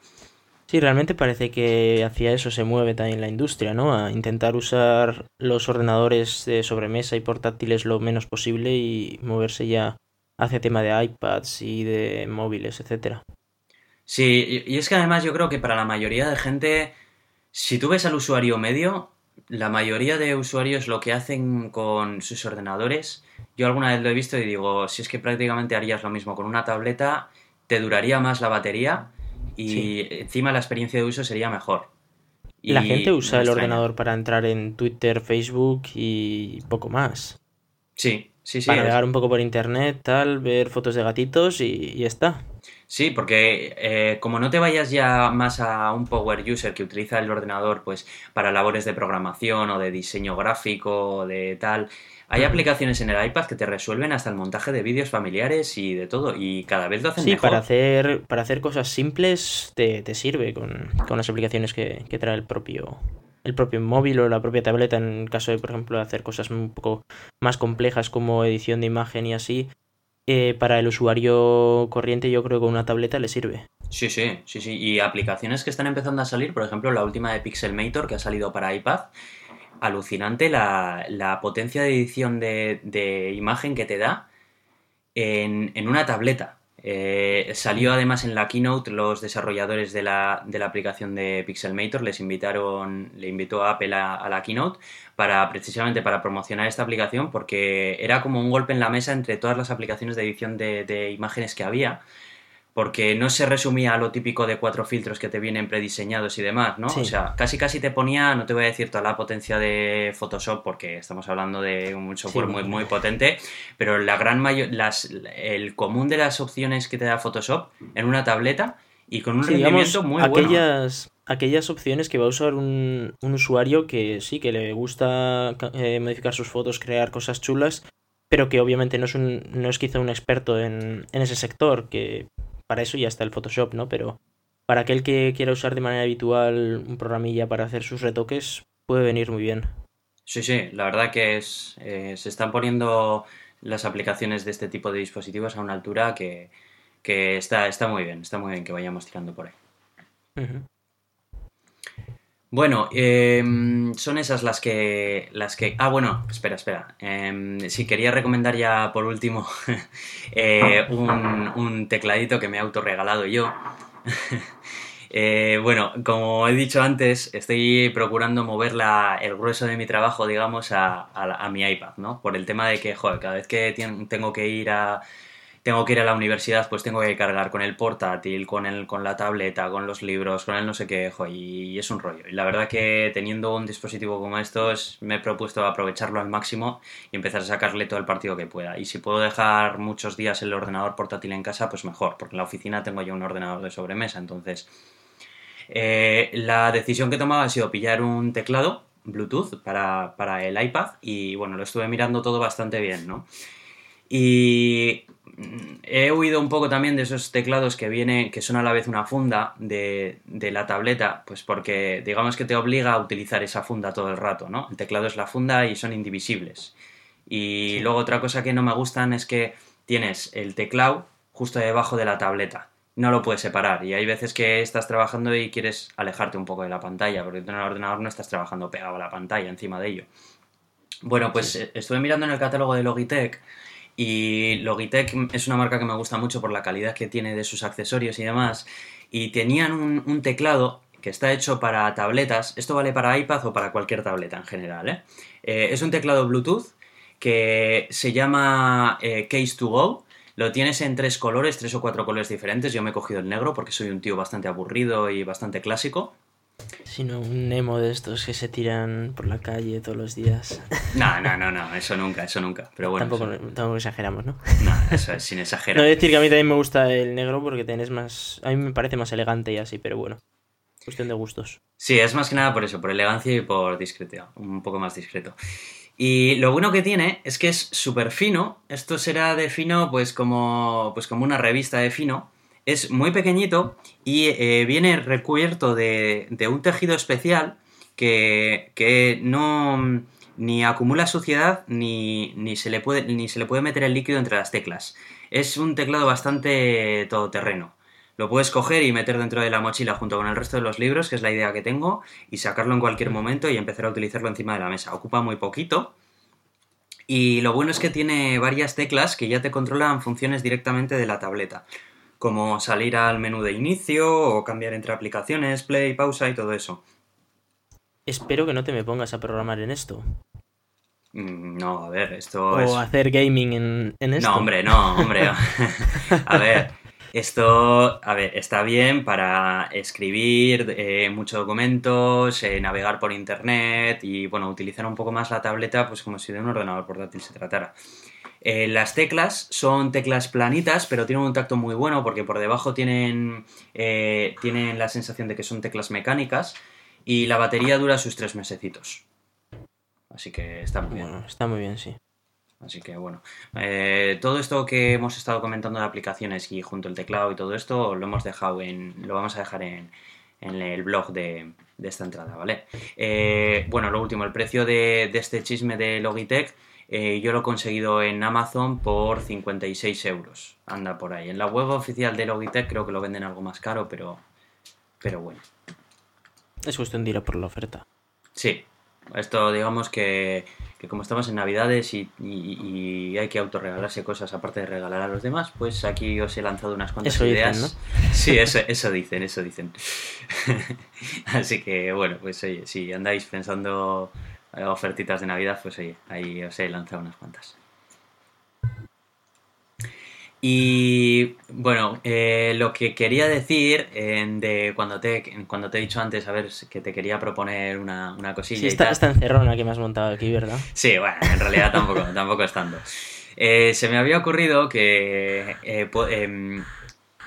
Sí, realmente parece que hacia eso se mueve también la industria, ¿no? A intentar usar los ordenadores de sobremesa y portátiles lo menos posible y moverse ya hace tema de iPads y de móviles, etcétera. Sí, y es que además yo creo que para la mayoría de gente, si tú ves al usuario medio, la mayoría de usuarios lo que hacen con sus ordenadores, yo alguna vez lo he visto y digo, si es que prácticamente harías lo mismo con una tableta, te duraría más la batería y encima la experiencia de uso sería mejor. Y la gente usa el ordenador para entrar en Twitter, Facebook y poco más. Sí, Sí, sí. Para navegar un poco por internet, tal, ver fotos de gatitos y, ya está. Sí, porque eh, como no te vayas ya más a un power user que utiliza el ordenador pues para labores de programación o de diseño gráfico o de tal, Hay aplicaciones en el iPad que te resuelven hasta el montaje de vídeos familiares y de todo, y cada vez lo hacen Sí, mejor. para hacer, para hacer cosas simples te, te sirve con, con las aplicaciones que, que trae el propio, el propio móvil o la propia tableta en caso de, por ejemplo, hacer cosas un poco más complejas como edición de imagen y así. eh, para el usuario corriente yo creo que una tableta le sirve. Sí, sí, sí, sí. Y aplicaciones que están empezando a salir, por ejemplo, la última de Pixelmator que ha salido para iPad. Alucinante la, la potencia de edición de, de imagen que te da en, en una tableta. Eh, salió además en la keynote los desarrolladores de la, de la aplicación de Pixelmator, les invitaron, le invitó a Apple a, la keynote para precisamente para promocionar esta aplicación porque era como un golpe en la mesa entre todas las aplicaciones de edición de imágenes que había porque no se resumía a lo típico de cuatro filtros que te vienen prediseñados y demás, ¿no? Sí. O sea, casi casi te ponía, no te voy a decir toda la potencia de Photoshop porque estamos hablando de un software Sí, muy, muy potente, pero la gran mayor, las, el común de las opciones que te da Photoshop en una tableta y con un Sí, digamos, rendimiento muy bueno. aquellas, opciones que va a usar un, un usuario que sí, que le gusta eh, modificar sus fotos, crear cosas chulas, pero que obviamente no es, un, no es quizá un experto en, en ese sector, que para eso ya está el Photoshop, ¿no? Pero para aquel que quiera usar de manera habitual un programilla para hacer sus retoques, puede venir muy bien. Sí, sí, la verdad que es, eh, se están poniendo las aplicaciones de este tipo de dispositivos a una altura que, que está, está muy bien, está muy bien que vayamos tirando por ahí. Bueno, em, son esas las que, las que... Ah, bueno, espera, espera. Sí, quería recomendar ya por último eh, un, tecladito que me he autorregalado yo. Eh, bueno, como he dicho antes, estoy procurando mover la- el grueso de mi trabajo, digamos, a, a a mi iPad, ¿no? Por el tema de que, joder, cada vez que tengo que ir a, tengo que ir a la universidad, pues tengo que cargar con el portátil, con el, con la tableta, con los libros, con el no sé qué, jo, y es un rollo. Y la verdad que teniendo un dispositivo como estos, me he propuesto aprovecharlo al máximo y empezar a sacarle todo el partido que pueda. Y si puedo dejar muchos días el ordenador portátil en casa, pues mejor, porque en la oficina tengo yo un ordenador de sobremesa, entonces... eh, la decisión que he tomado ha sido pillar un teclado Bluetooth para, para el iPad y bueno, lo estuve mirando todo bastante bien, ¿no? Y he oído un poco también de esos teclados que vienen, que son a la vez una funda de, de la tableta, pues porque digamos que te obliga a utilizar esa funda todo el rato, ¿no? El teclado es la funda y son indivisibles. Y Sí. luego otra cosa que no me gustan es que tienes el teclado justo debajo de la tableta. No lo puedes separar y hay veces que estás trabajando y quieres alejarte un poco de la pantalla, porque tú en el ordenador no estás trabajando pegado a la pantalla encima de ello. Bueno, pues estuve mirando en el catálogo de Logitech y Logitech es una marca que me gusta mucho por la calidad que tiene de sus accesorios y demás. Y tenían un, teclado que está hecho para tabletas. Esto vale para iPad o para cualquier tableta en general. ¿eh? Eh, es un teclado Bluetooth que se llama eh, Case to Go. Lo tienes en tres colores, tres o cuatro colores diferentes. Yo me he cogido el negro porque soy un tío bastante aburrido y bastante clásico. Sino un Nemo de estos que se tiran por la calle todos los días. No, no, no, no, eso nunca, eso nunca. Pero bueno, tampoco, eso- tampoco exageramos, ¿no? no, eso es sin No exagerar. voy a decir que a mí también me gusta el negro porque tenés más. A mí me parece más elegante y así, pero bueno. Cuestión de gustos. Sí, es más que nada por eso, por elegancia y por discreto, un poco más discreto. Y lo bueno que tiene es que es súper fino. Esto será de fino, pues como, pues como una revista de fino. Es muy pequeñito y eh, viene recubierto de, de un tejido especial que, que no ni acumula suciedad ni, ni, se le puede, ni se le puede meter el líquido entre las teclas. Es un teclado bastante todoterreno. Lo puedes coger y meter dentro de la mochila junto con el resto de los libros, que es la idea que tengo, y sacarlo en cualquier momento y empezar a utilizarlo encima de la mesa. Ocupa muy poquito. Y lo bueno es que tiene varias teclas que ya te controlan funciones directamente de la tableta, como salir al menú de inicio o cambiar entre aplicaciones, play, pausa y todo eso. Espero que no te me pongas a programar en esto. Mm, No, a ver, esto O es... hacer gaming en, en esto. No, hombre, no, hombre. a ver, esto, a ver, está bien para escribir eh, muchos documentos, eh, navegar por internet y, bueno, utilizar un poco más la tableta, pues como si de un ordenador portátil se tratara. Eh, las teclas son teclas planitas, pero tienen un tacto muy bueno porque por debajo tienen, eh, tienen la sensación de que son teclas mecánicas y la batería dura sus tres mesecitos. Así que está muy bien. Bueno, está muy bien, sí. Así que bueno, eh, todo esto que hemos estado comentando de aplicaciones y junto al teclado y todo esto lo hemos dejado en, lo vamos a dejar en, el blog de, esta entrada, ¿vale? Bueno, lo último, el precio de, este chisme de Logitech, eh, yo lo he conseguido en Amazon por 56 euros, anda por ahí. En la web oficial de Logitech creo que lo venden algo más caro, pero, pero bueno. Es cuestión de ir a por la oferta. Sí, esto digamos que, como estamos en Navidades y, hay que autorregalarse cosas aparte de regalar a los demás, pues aquí os he lanzado unas cuantas ideas. Sí, eso, eso dicen, eso dicen. Así que bueno, pues oye, si andáis pensando ofertitas de Navidad, pues oye, ahí os he lanzado unas cuantas. Y bueno, eh, lo que quería decir de cuando te, cuando te he dicho antes, a ver, que te quería proponer una, una cosilla. Sí, está, está encerrona que me has montado aquí, ¿verdad? Sí, bueno, en realidad tampoco, tampoco estando. Eh, se me había ocurrido que eh, em,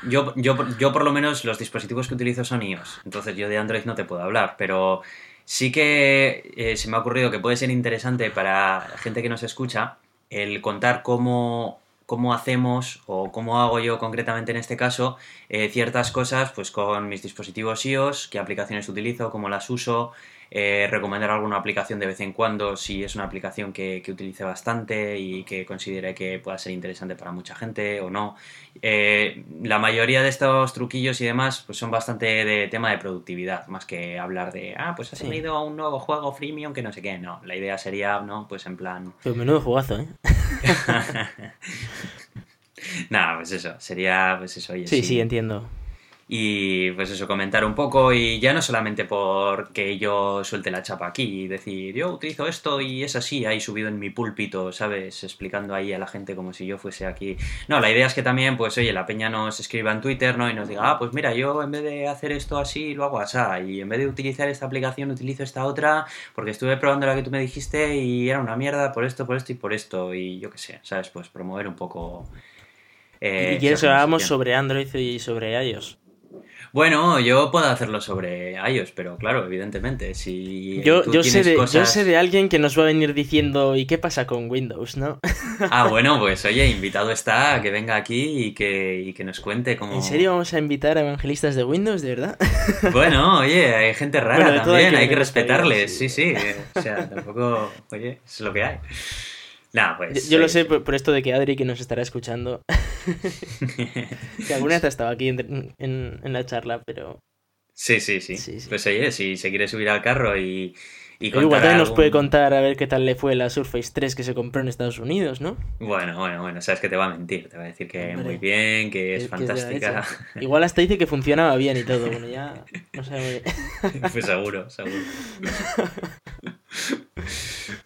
yo, yo, yo por lo menos los dispositivos que utilizo son iOS, entonces yo de Android no te puedo hablar, pero sí que se me ha ocurrido que puede ser interesante para gente que nos escucha el contar cómo cómo hacemos o cómo hago yo concretamente en este caso eh, ciertas cosas pues con mis dispositivos iOS, qué aplicaciones utilizo, cómo las uso, eh, recomendar alguna aplicación de vez en cuando si es una aplicación que, utilice bastante y que considere que pueda ser interesante para mucha gente o no. Eh, la mayoría de estos truquillos y demás pues son bastante de tema de productividad, más que hablar de, ah, pues has sí. a un nuevo juego freemium que no sé qué. No, la idea sería, ¿no? Pues en plan... Pues menudo jugazo, ¿eh? Nada, pues eso, sería, pues eso, oye, sí, sí, entiendo. Y pues eso, comentar un poco y ya no solamente porque yo suelte la chapa aquí y decir, yo utilizo esto y es así, ahí subido en mi púlpito, ¿sabes? Explicando ahí a la gente como si yo fuese aquí. No, la idea es que también, pues oye, la peña nos escriba en Twitter, ¿no? Y nos diga, ah, pues mira, yo en vez de hacer esto así, lo hago así. Y en vez de utilizar esta aplicación, utilizo esta otra, porque estuve probando la que tú me dijiste y era una mierda por esto, por esto y por esto. Y yo qué sé, ¿sabes? Pues promover un poco... Eh, ¿Y quieres que hablamos sobre Android y sobre iOS? Bueno, yo puedo hacerlo sobre iOS, pero claro, evidentemente, si yo, yo sé de, yo sé de alguien que nos va a venir diciendo ¿y qué pasa con Windows, no? Ah, bueno, pues oye, invitado está que venga aquí y que, y que nos cuente cómo... ¿En serio vamos a invitar a evangelistas de Windows, de verdad? Bueno, oye, hay gente rara también, hay que, respetarles, sí, sí, o sea, tampoco, oye, es lo que hay. Nah, pues, yo, lo sé por, esto de que Adri, que nos estará escuchando, que alguna vez ha estado aquí en, en, la charla, pero... Sí, sí, sí, Pues oye, si se quiere subir al carro y... y igual también nos puede contar a ver qué tal le fue la Surface 3 que se compró en Estados Unidos, ¿no? Bueno, bueno, bueno, sabes que te va a mentir, te va a decir que muy bien, que es, fantástica. igual hasta dice que funcionaba bien y todo, bueno, ya no sé. pues seguro, seguro.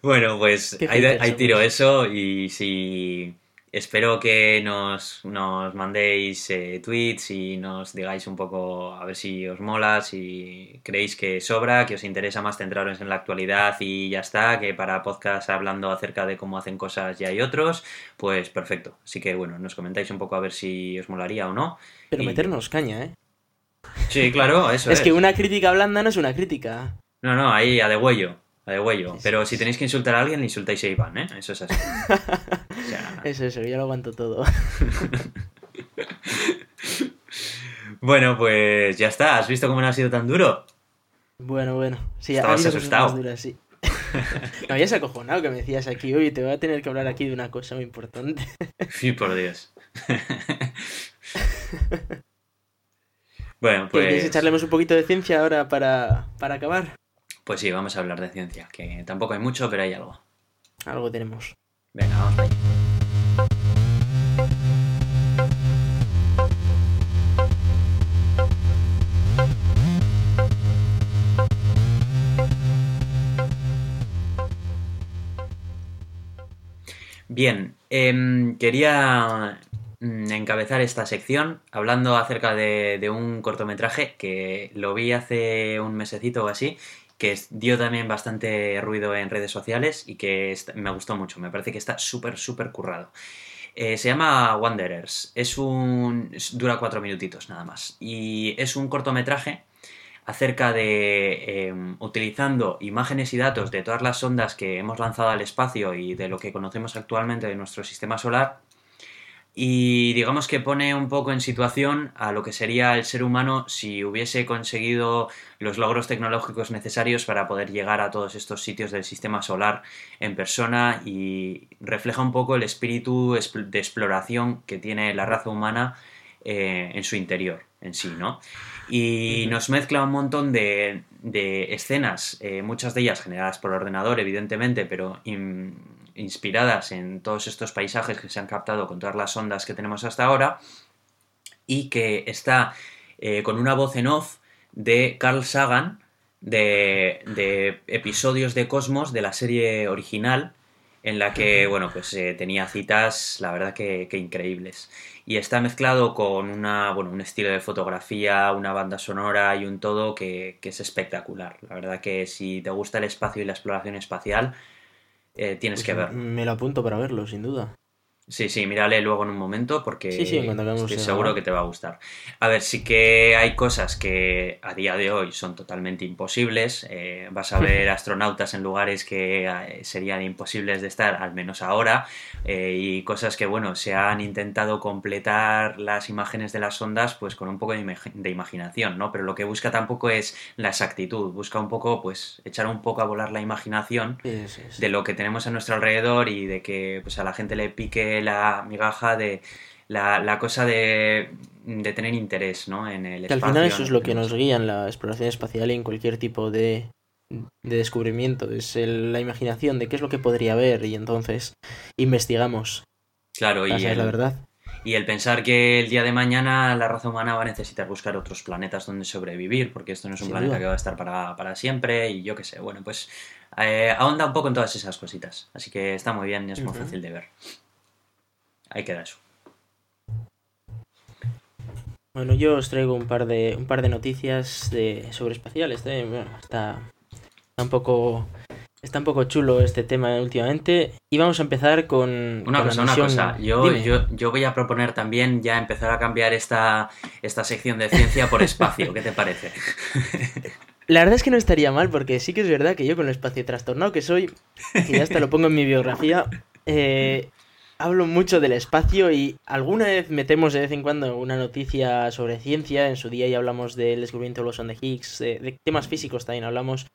bueno, pues ahí, tiro eso y si... Espero que nos, mandéis eh, tweets y nos digáis un poco a ver si os mola, si creéis que sobra, que os interesa más centraros en la actualidad y ya está, que para podcast hablando acerca de cómo hacen cosas ya hay otros, pues perfecto. Así que bueno, nos comentáis un poco a ver si os molaría o no. Pero meternos caña, ¿eh? Sí, claro, eso es. Es que una crítica blanda no es una crítica. No, no, ahí a de huello de huello. Pero si tenéis que insultar a alguien, insultáis a Iván, ¿eh? Eso es así. Eso, eso, yo lo aguanto todo. bueno, pues ya está. ¿Has visto cómo no ha sido tan duro? Bueno, bueno. Sí, Estabas asustado. Duras, sí. me habías acojonado que me decías aquí, oye, te voy a tener que hablar aquí de una cosa muy importante. sí, por Dios. bueno, pues... ¿Quieres echarlemos un poquito de ciencia ahora para, para acabar? Pues sí, vamos a hablar de ciencia, que tampoco hay mucho, pero hay algo. Algo tenemos. Venga, vamos ahí. Bien, em, quería mm, encabezar esta sección hablando acerca de, de, un cortometraje que lo vi hace un mesecito o así que dio también bastante ruido en redes sociales y que me gustó mucho. Me parece que está súper, súper currado. Eh, se llama Wanderers. Es un. dura cuatro minutitos nada más. Y es un cortometraje acerca de em, utilizando imágenes y datos de todas las sondas que hemos lanzado al espacio y de lo que conocemos actualmente de nuestro sistema solar y digamos que pone un poco en situación a lo que sería el ser humano si hubiese conseguido los logros tecnológicos necesarios para poder llegar a todos estos sitios del sistema solar en persona y refleja un poco el espíritu de exploración que tiene la raza humana eh, en su interior en sí, ¿no? Y nos mezcla un montón de, escenas, eh, muchas de ellas generadas por ordenador, evidentemente, pero inspiradas en todos estos paisajes que se han captado con todas las ondas que tenemos hasta ahora y que está eh, con una voz en off de Carl Sagan de, episodios de Cosmos de la serie original en la que, bueno, pues eh, tenía citas, la verdad que, increíbles. Y está mezclado con una, bueno, un estilo de fotografía, una banda sonora y un todo que, que es espectacular. La verdad que si te gusta el espacio y la exploración espacial, eh, tienes pues que ver. Me lo apunto para verlo, sin duda. Sí, sí, mírale luego en un momento porque sí, sí, estoy seguro que te va a gustar. A ver, sí que hay cosas que a día de hoy son totalmente imposibles. Eh, vas a ver astronautas en lugares que eh, serían imposibles de estar, al menos ahora, eh, y cosas que, bueno, se han intentado completar las imágenes de las ondas pues con un poco de, imaginación, ¿no? Pero lo que busca tampoco es la exactitud, busca un poco, pues, echar un poco a volar la imaginación de lo que tenemos a nuestro alrededor y de que pues a la gente le pique la migaja de la, cosa de, tener interés ¿no? en el que Al final eso es lo que nos guía en la exploración espacial y en cualquier tipo de, descubrimiento. Es la imaginación de qué es lo que podría haber y entonces investigamos. Claro, y la verdad. Y el pensar que el día de mañana la raza humana va a necesitar buscar otros planetas donde sobrevivir, porque esto no es un planeta que va a estar para, siempre y yo qué sé. Bueno, pues eh, ahonda un poco en todas esas cositas. Así que está muy bien y es muy fácil de ver. Ahí queda eso. Bueno, yo os traigo un par de, un par de noticias de, sobre espaciales. Bueno, está, un poco Está un poco chulo este tema últimamente. Y vamos a empezar con. Una cosa, una cosa. Yo, yo, voy a proponer también ya empezar a cambiar esta, esta sección de ciencia por espacio. ¿Qué te parece? La verdad es que no estaría mal, porque sí que es verdad que yo con el espacio trastornado que soy, ya hasta lo pongo en mi biografía, eh, hablo mucho del espacio y alguna vez metemos de vez en cuando una noticia sobre ciencia. En su día ya hablamos del descubrimiento del bosón de Higgs, de, temas físicos también hablamos.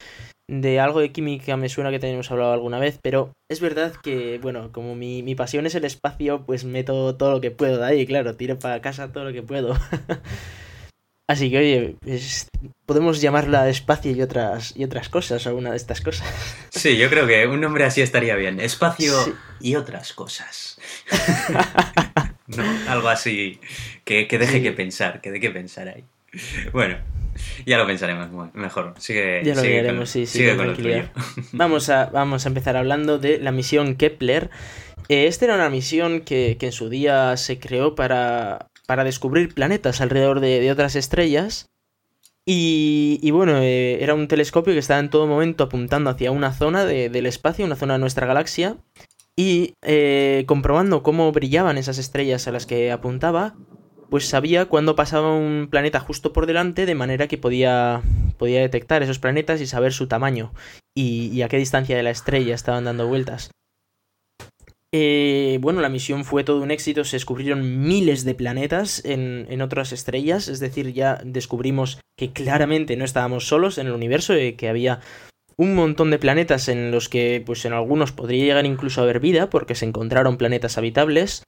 De algo de química me suena que tenemos hablado alguna vez, pero es verdad que, bueno, como mi, mi pasión es el espacio, pues meto todo lo que puedo de ahí, claro, tiro para casa todo lo que puedo. Así que, oye, podemos llamarla espacio y otras, y otras cosas, alguna de estas cosas. Sí, yo creo que un nombre así estaría bien. Espacio y otras cosas. ¿No? Algo así que, deje que pensar, que de qué pensar ahí. Bueno, ya lo pensaremos mejor. Sigue, ya lo veremos, sí, sí, vamos, a, vamos a empezar hablando de la misión Kepler. Eh, esta era una misión que, que en su día se creó para, para descubrir planetas alrededor de, otras estrellas. Y, bueno, eh, era un telescopio que estaba en todo momento apuntando hacia una zona del espacio, una zona de nuestra galaxia, y eh, comprobando cómo brillaban esas estrellas a las que apuntaba, pues sabía cuándo pasaba un planeta justo por delante, de manera que podía, podía detectar esos planetas y saber su tamaño y a qué distancia de la estrella estaban dando vueltas. Eh, bueno, la misión fue todo un éxito, se descubrieron miles de planetas en, otras estrellas, es decir, ya descubrimos que claramente no estábamos solos en el universo, y que había un montón de planetas en los que, pues en algunos podría llegar incluso a haber vida, porque se encontraron planetas habitables.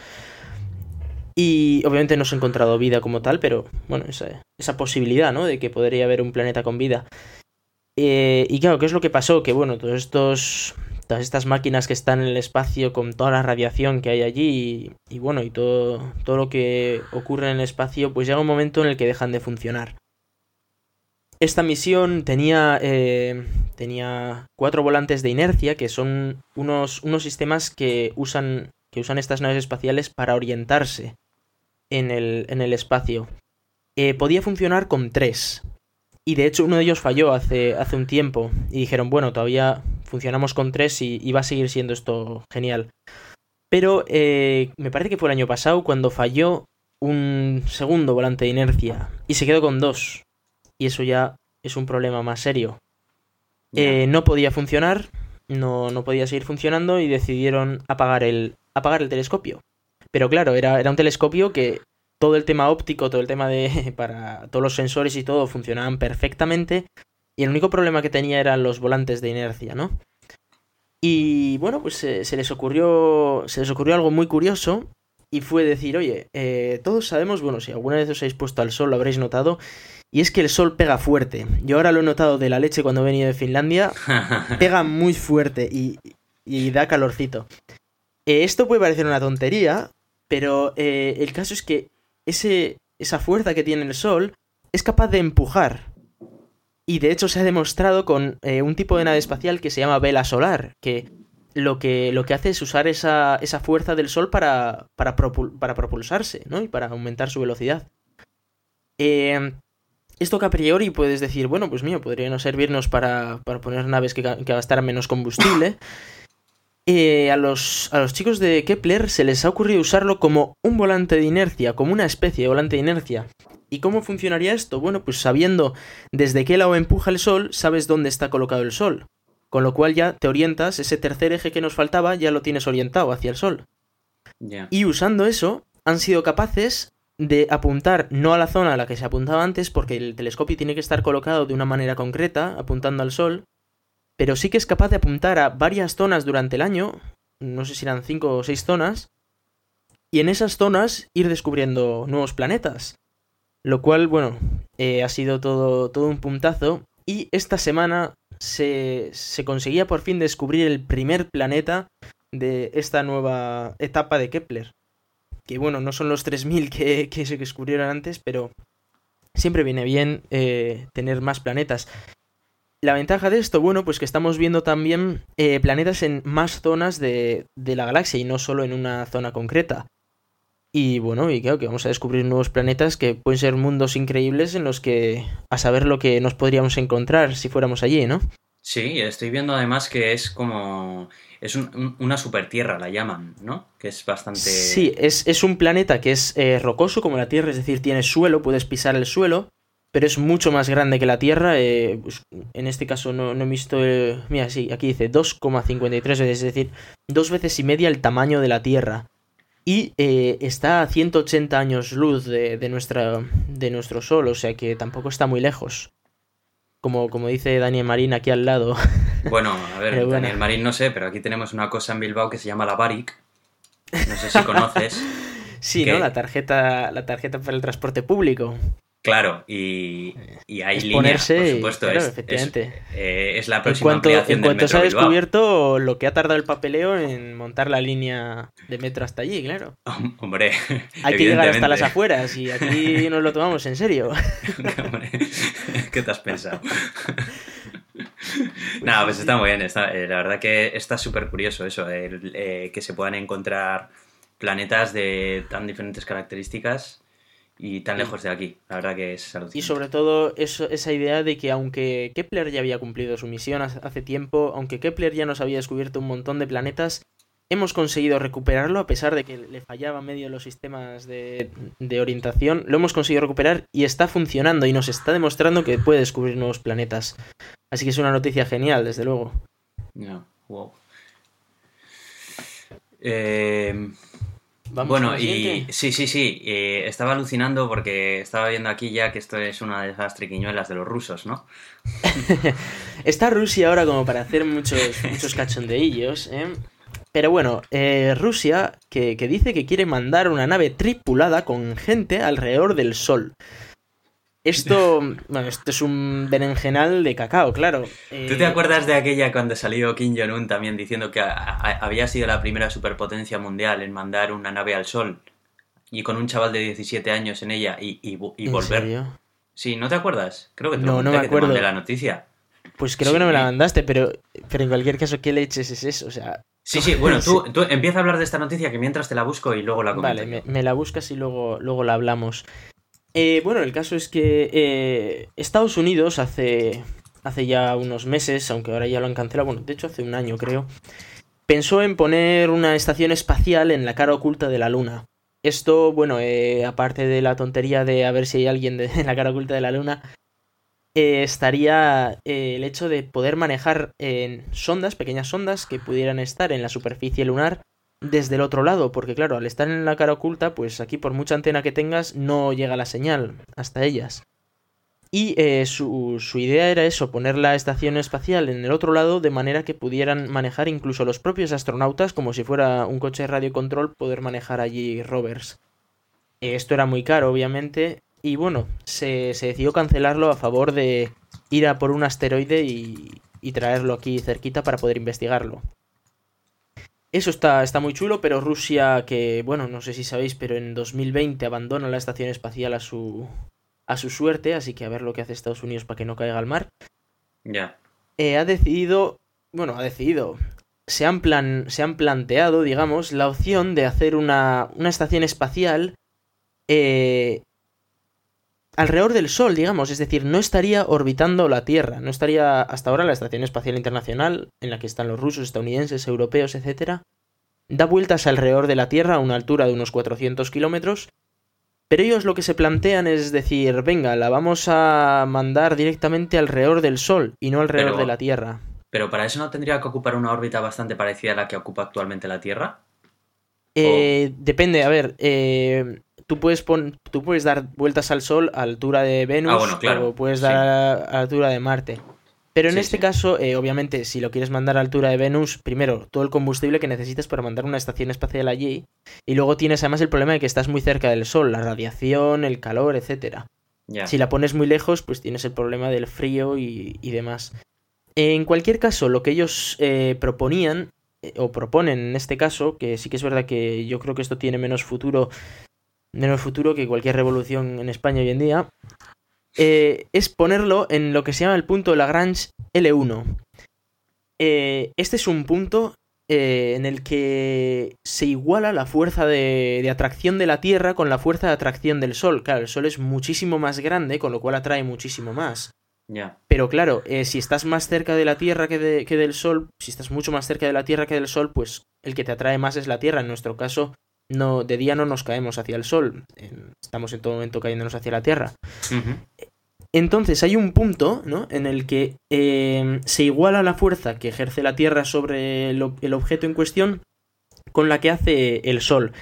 Y obviamente no se ha encontrado vida como tal, pero bueno, esa, esa posibilidad, ¿no? De que podría haber un planeta con vida. Eh, y claro, ¿qué es lo que pasó? Que bueno, todos estos todas estas máquinas que están en el espacio con toda la radiación que hay allí y, bueno, y todo, todo lo que ocurre en el espacio, pues llega un momento en el que dejan de funcionar. Esta misión tenía, eh, tenía cuatro volantes de inercia, que son unos, unos sistemas que usan, que usan estas naves espaciales para orientarse en el, en el espacio. Eh, podía funcionar con tres, y de hecho uno de ellos falló hace, hace un tiempo y dijeron, bueno, todavía funcionamos con tres y, va a seguir siendo esto genial. Pero eh, me parece que fue el año pasado cuando falló un segundo volante de inercia y se quedó con dos. Y eso ya es un problema más serio, eh, no podía funcionar, no, no podía seguir funcionando y decidieron apagar el, apagar el telescopio. Pero claro, era, era un telescopio que todo el tema óptico, todo el tema de. para todos los sensores y todo funcionaban perfectamente. Y el único problema que tenía eran los volantes de inercia, ¿no? Y bueno, pues se, les ocurrió. Se les ocurrió algo muy curioso. Y fue decir, oye, eh, todos sabemos, bueno, si alguna vez os habéis puesto al sol lo habréis notado, y es que el sol pega fuerte. Yo ahora lo he notado de la leche cuando he venido de Finlandia. pega muy fuerte y, y da calorcito. Eh, esto puede parecer una tontería, pero eh, el caso es que ese, esa fuerza que tiene el sol es capaz de empujar. Y de hecho se ha demostrado con eh, un tipo de nave espacial que se llama vela solar, que lo que, lo que hace es usar esa, esa fuerza del sol para, para, para, propulsarse, ¿no? Y para aumentar su velocidad. Eh, esto que a priori puedes decir, bueno, pues mío, podría no servirnos para, para poner naves que, que gastaran menos combustible. Eh, a, los, a los chicos de Kepler se les ha ocurrido usarlo como un volante de inercia, como una especie de volante de inercia. ¿Y cómo funcionaría esto? Bueno, pues sabiendo desde qué lado empuja el Sol, sabes dónde está colocado el Sol. Con lo cual ya te orientas, ese tercer eje que nos faltaba ya lo tienes orientado hacia el Sol. Y usando eso, han sido capaces de apuntar no a la zona a la que se apuntaba antes, porque el telescopio tiene que estar colocado de una manera concreta, apuntando al Sol, pero sí que es capaz de apuntar a varias zonas durante el año, no sé si eran cinco o seis zonas, y en esas zonas ir descubriendo nuevos planetas. Lo cual, bueno, eh, ha sido todo, todo un puntazo. Y esta semana se, se conseguía por fin descubrir el primer planeta de esta nueva etapa de Kepler. Que bueno, no son los 3.000 que, que se descubrieron antes, pero siempre viene bien eh, tener más planetas. La ventaja de esto, bueno, pues que estamos viendo también eh, planetas en más zonas de, de, la galaxia y no solo en una zona concreta. Y bueno, y creo que vamos a descubrir nuevos planetas que pueden ser mundos increíbles en los que a saber lo que nos podríamos encontrar si fuéramos allí, ¿no? Sí, estoy viendo además que es como... Es un, una super tierra, la llaman, ¿no? Que es bastante... Sí, es, es un planeta que es eh, rocoso como la Tierra, es decir, tiene suelo, puedes pisar el suelo pero es mucho más grande que la Tierra. Eh, pues, en este caso no, he visto. mira, sí, aquí dice 2,53 veces, es decir, dos veces y media el tamaño de la Tierra. Y eh, está a 180 años luz de, nuestra, de nuestro Sol, o sea que tampoco está muy lejos. Como, como dice Daniel Marín aquí al lado. Bueno, a ver, Daniel Marín no sé, pero aquí tenemos una cosa en Bilbao que se llama la Baric. No sé si conoces. sí, ¿no? La tarjeta, la tarjeta para el transporte público. Claro, y, y hay líneas, por supuesto. es, efectivamente. Eh, es, la próxima en cuanto, ampliación En cuanto se ha descubierto lo que ha tardado el papeleo en montar la línea de metro hasta allí, claro. Hombre, hay que llegar hasta las afueras y aquí nos lo tomamos en serio. ¿Qué te has pensado? no, pues está muy bien. Está, eh, la verdad que está súper curioso eso, eh, que se puedan encontrar planetas de tan diferentes características y tan lejos de aquí. La verdad que es alucinante. Y sobre todo eso, esa idea de que aunque Kepler ya había cumplido su misión hace tiempo, aunque Kepler ya nos había descubierto un montón de planetas, hemos conseguido recuperarlo a pesar de que le fallaba medio los sistemas de, de orientación. Lo hemos conseguido recuperar y está funcionando y nos está demostrando que puede descubrir nuevos planetas. Así que es una noticia genial, desde luego. Ya, wow. Eh, bueno, y sí, sí, sí. Eh, estaba alucinando porque estaba viendo aquí ya que esto es una de esas triquiñuelas de los rusos, ¿no? Está Rusia ahora como para hacer muchos, muchos cachondeillos, ¿eh? Pero bueno, eh, Rusia que, que dice que quiere mandar una nave tripulada con gente alrededor del Sol. Esto, bueno, esto es un berenjenal de cacao, claro. ¿Tú te acuerdas de aquella cuando salió Kim Jong-un también diciendo que había sido la primera superpotencia mundial en mandar una nave al Sol? Y con un chaval de 17 años en ella y, y, volver. Sí, ¿no te acuerdas? Creo que te no, no me acuerdo. de la noticia. Pues creo que no me la mandaste, pero, pero en cualquier caso, ¿qué leches es eso? O sea, Sí, sí, bueno, tú, tú empieza a hablar de esta noticia que mientras te la busco y luego la comento. Vale, me, me, la buscas y luego, luego la hablamos. Eh, bueno, el caso es que eh, Estados Unidos hace, hace ya unos meses, aunque ahora ya lo han cancelado, bueno, de hecho hace un año creo, pensó en poner una estación espacial en la cara oculta de la Luna. Esto, bueno, eh, aparte de la tontería de a ver si hay alguien en la cara oculta de la Luna, eh, estaría eh, el hecho de poder manejar sondas, pequeñas sondas que pudieran estar en la superficie lunar desde el otro lado, porque claro, al estar en la cara oculta, pues aquí por mucha antena que tengas no llega la señal hasta ellas. Y eh, su, su, idea era eso, poner la estación espacial en el otro lado de manera que pudieran manejar incluso los propios astronautas, como si fuera un coche de radiocontrol, poder manejar allí rovers. Esto era muy caro, obviamente, y bueno, se, se, decidió cancelarlo a favor de ir a por un asteroide y, y, traerlo aquí cerquita para poder investigarlo. Eso está, está muy chulo, pero Rusia, que bueno, no sé si sabéis, pero en 2020 abandona la estación espacial a su, a su suerte, así que a ver lo que hace Estados Unidos para que no caiga al mar. Ya. Eh, ha decidido, bueno, ha decidido, se han, plan, se han planteado, digamos, la opción de hacer una, una estación espacial eh, alrededor del Sol, digamos, es decir, no estaría orbitando la Tierra, no estaría hasta ahora la Estación Espacial Internacional, en la que están los rusos, estadounidenses, europeos, etc., da vueltas alrededor de la Tierra a una altura de unos 400 kilómetros pero ellos lo que se plantean es decir, venga, la vamos a mandar directamente alrededor del Sol y no alrededor de la Tierra. Pero para eso no tendría que ocupar una órbita bastante parecida a la que ocupa actualmente la Tierra. Eh, depende, a ver, eh, tú, puedes tú puedes dar vueltas al Sol a altura de Venus ah, o puedes dar a, altura de Marte. Pero en este caso, eh, obviamente, si lo quieres mandar a altura de Venus, primero, todo el combustible que necesitas para mandar una estación espacial allí, y luego tienes además el problema de que estás muy cerca del Sol, la radiación, el calor, etc. Si la pones muy lejos, pues tienes el problema del frío y, demás. En cualquier caso, lo que ellos eh, proponían, eh, o proponen en este caso, que sí que es verdad que yo creo que esto tiene menos futuro, menos futuro que cualquier revolución en España hoy en día, eh, es ponerlo en lo que se llama el punto de Lagrange L1. Eh, este es un punto eh, en el que se iguala la fuerza de, atracción de la Tierra con la fuerza de atracción del Sol. Claro, el Sol es muchísimo más grande, con lo cual atrae muchísimo más. Pero claro, si estás más cerca de la Tierra que, del Sol, si estás mucho más cerca de la Tierra que del Sol, pues el que te atrae más es la Tierra. En nuestro caso, no, de día no nos caemos hacia el Sol. Estamos en todo momento cayéndonos hacia la Tierra. Entonces hay un punto ¿no? en el que em, se iguala la fuerza que ejerce la Tierra sobre el, objeto en cuestión con la que hace el Sol.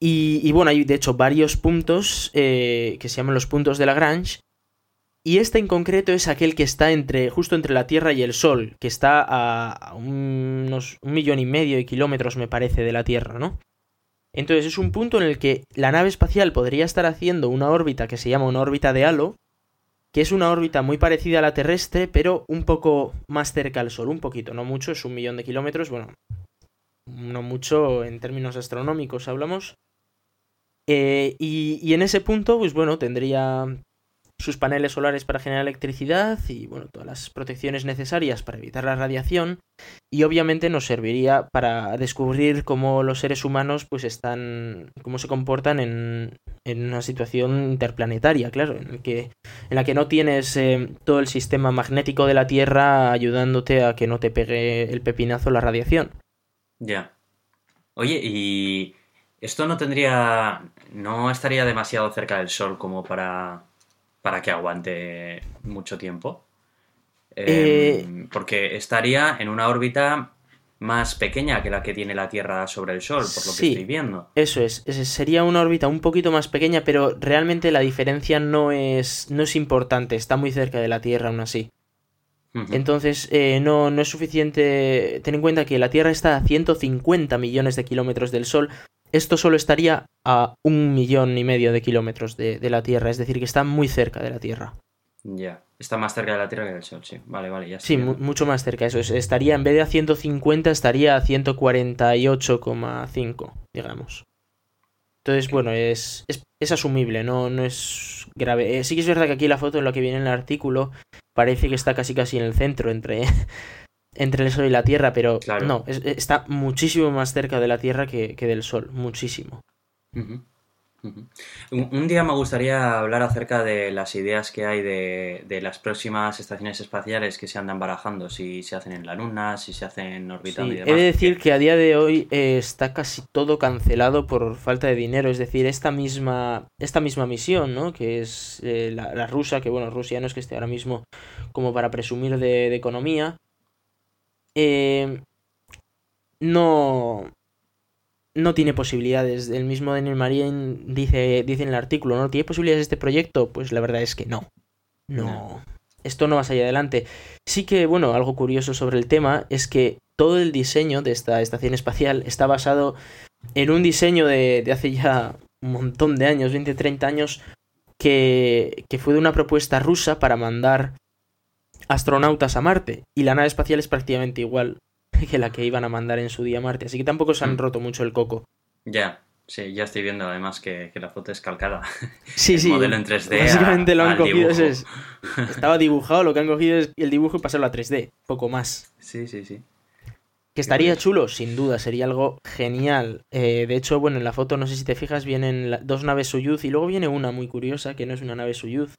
Y, bueno, hay de hecho varios puntos eh, que se llaman los puntos de Lagrange. Y este en concreto es aquel que está entre, justo entre la Tierra y el Sol, que está a, unos un millón y medio de kilómetros, me parece, de la Tierra, ¿no? Entonces es un punto en el que la nave espacial podría estar haciendo una órbita que se llama una órbita de halo, que es una órbita muy parecida a la terrestre, pero un poco más cerca al Sol, un poquito, no mucho, es un millón de kilómetros, bueno, no mucho en términos astronómicos hablamos. Eh, y, y, en ese punto, pues bueno, tendría sus paneles solares para generar electricidad y bueno, todas las protecciones necesarias para evitar la radiación y obviamente nos serviría para descubrir cómo los seres humanos pues están cómo se comportan en, en una situación interplanetaria, claro, en, el que, en la que no tienes eh, todo el sistema magnético de la Tierra ayudándote a que no te pegue el pepinazo la radiación. Ya. Oye, y esto no tendría no estaría demasiado cerca del sol como para para que aguante mucho tiempo. Eh, em, porque estaría en una órbita más pequeña que la que tiene la Tierra sobre el Sol, por lo que estoy viendo. Eso es, sería una órbita un poquito más pequeña, pero realmente la diferencia no es, no es importante, está muy cerca de la Tierra aún así. Entonces, eh, no, no es suficiente. Ten en cuenta que la Tierra está a 150 millones de kilómetros del Sol, esto solo estaría a un millón y medio de kilómetros de, la Tierra, es decir, que está muy cerca de la Tierra. Ya, está más cerca de la Tierra que del Sol, sí. Vale, vale, ya Sí, mucho más cerca, eso. estaría, en vez de a 150, estaría a 148,5, digamos. Entonces, bueno, es, es, asumible, no, no es grave. Eh, sí que es verdad que aquí la foto en la que viene en el artículo parece que está casi casi en el centro entre entre el Sol y la Tierra, pero no, está muchísimo más cerca de la Tierra que, del Sol, muchísimo. Un, día me gustaría hablar acerca de las ideas que hay de, las próximas estaciones espaciales que se andan barajando, si se hacen en la Luna, si se hacen orbitando y demás. He de decir que a día de hoy eh, está casi todo cancelado por falta de dinero, es decir, esta misma, esta misma misión, ¿no? Que es eh, la, rusa, que bueno, Rusia no es que esté ahora mismo como para presumir de, economía. Eh, no, no tiene posibilidades. El mismo Daniel Marín dice, dice en el artículo, ¿no? ¿Tiene posibilidades este proyecto? Pues la verdad es que no. No. Esto no va a salir adelante. Sí que, bueno, algo curioso sobre el tema es que todo el diseño de esta estación espacial está basado en un diseño de, de hace ya un montón de años, 20, 30 años, que, que fue de una propuesta rusa para mandar astronautas a Marte. Y la nave espacial es prácticamente igual. que la que iban a mandar en su día a Marte. Así que tampoco se han mm. roto mucho el coco. Ya, sí, ya estoy viendo además que, la foto es calcada. Sí, el sí. modelo en 3D. Básicamente lo han cogido. estaba dibujado, lo que han cogido es el dibujo y pasarlo a 3D. Poco más. Sí, sí, sí. Que estaría chulo, sin duda, sería algo genial. Eh, de hecho, bueno, en la foto, no sé si te fijas, vienen dos naves Soyuz y luego viene una muy curiosa, que no es una nave Soyuz,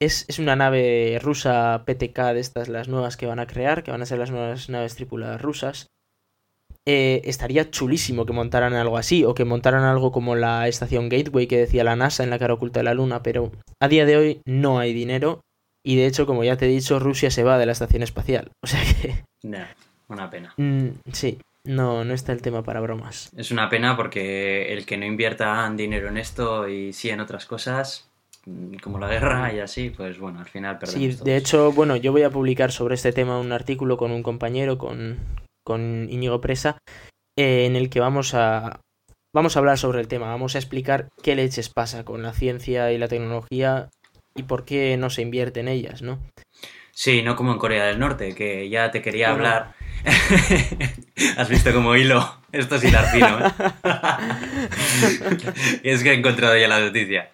es, una nave rusa PTK de estas, las nuevas que van a crear, que van a ser las nuevas naves tripuladas rusas. Eh, estaría chulísimo que montaran algo así, o que montaran algo como la estación Gateway que decía la NASA en la cara oculta de la Luna, pero a día de hoy no hay dinero. Y de hecho, como ya te he dicho, Rusia se va de la estación espacial. O sea que. una pena. Mm, sí, no, no está el tema para bromas. Es una pena porque el que no invierta dinero en esto y sí en otras cosas, como la guerra y así, pues bueno, al final perdemos. Sí, de hecho, bueno, yo voy a publicar sobre este tema un artículo con un compañero, con, con Íñigo Presa, eh, en el que vamos a, vamos a hablar sobre el tema, vamos a explicar qué leches pasa con la ciencia y la tecnología y por qué no se invierte en ellas, ¿no? Sí, no como en Corea del Norte, que ya te quería hablar. Has visto como hilo. Esto es hilar fino, ¿eh? es que he encontrado ya la noticia.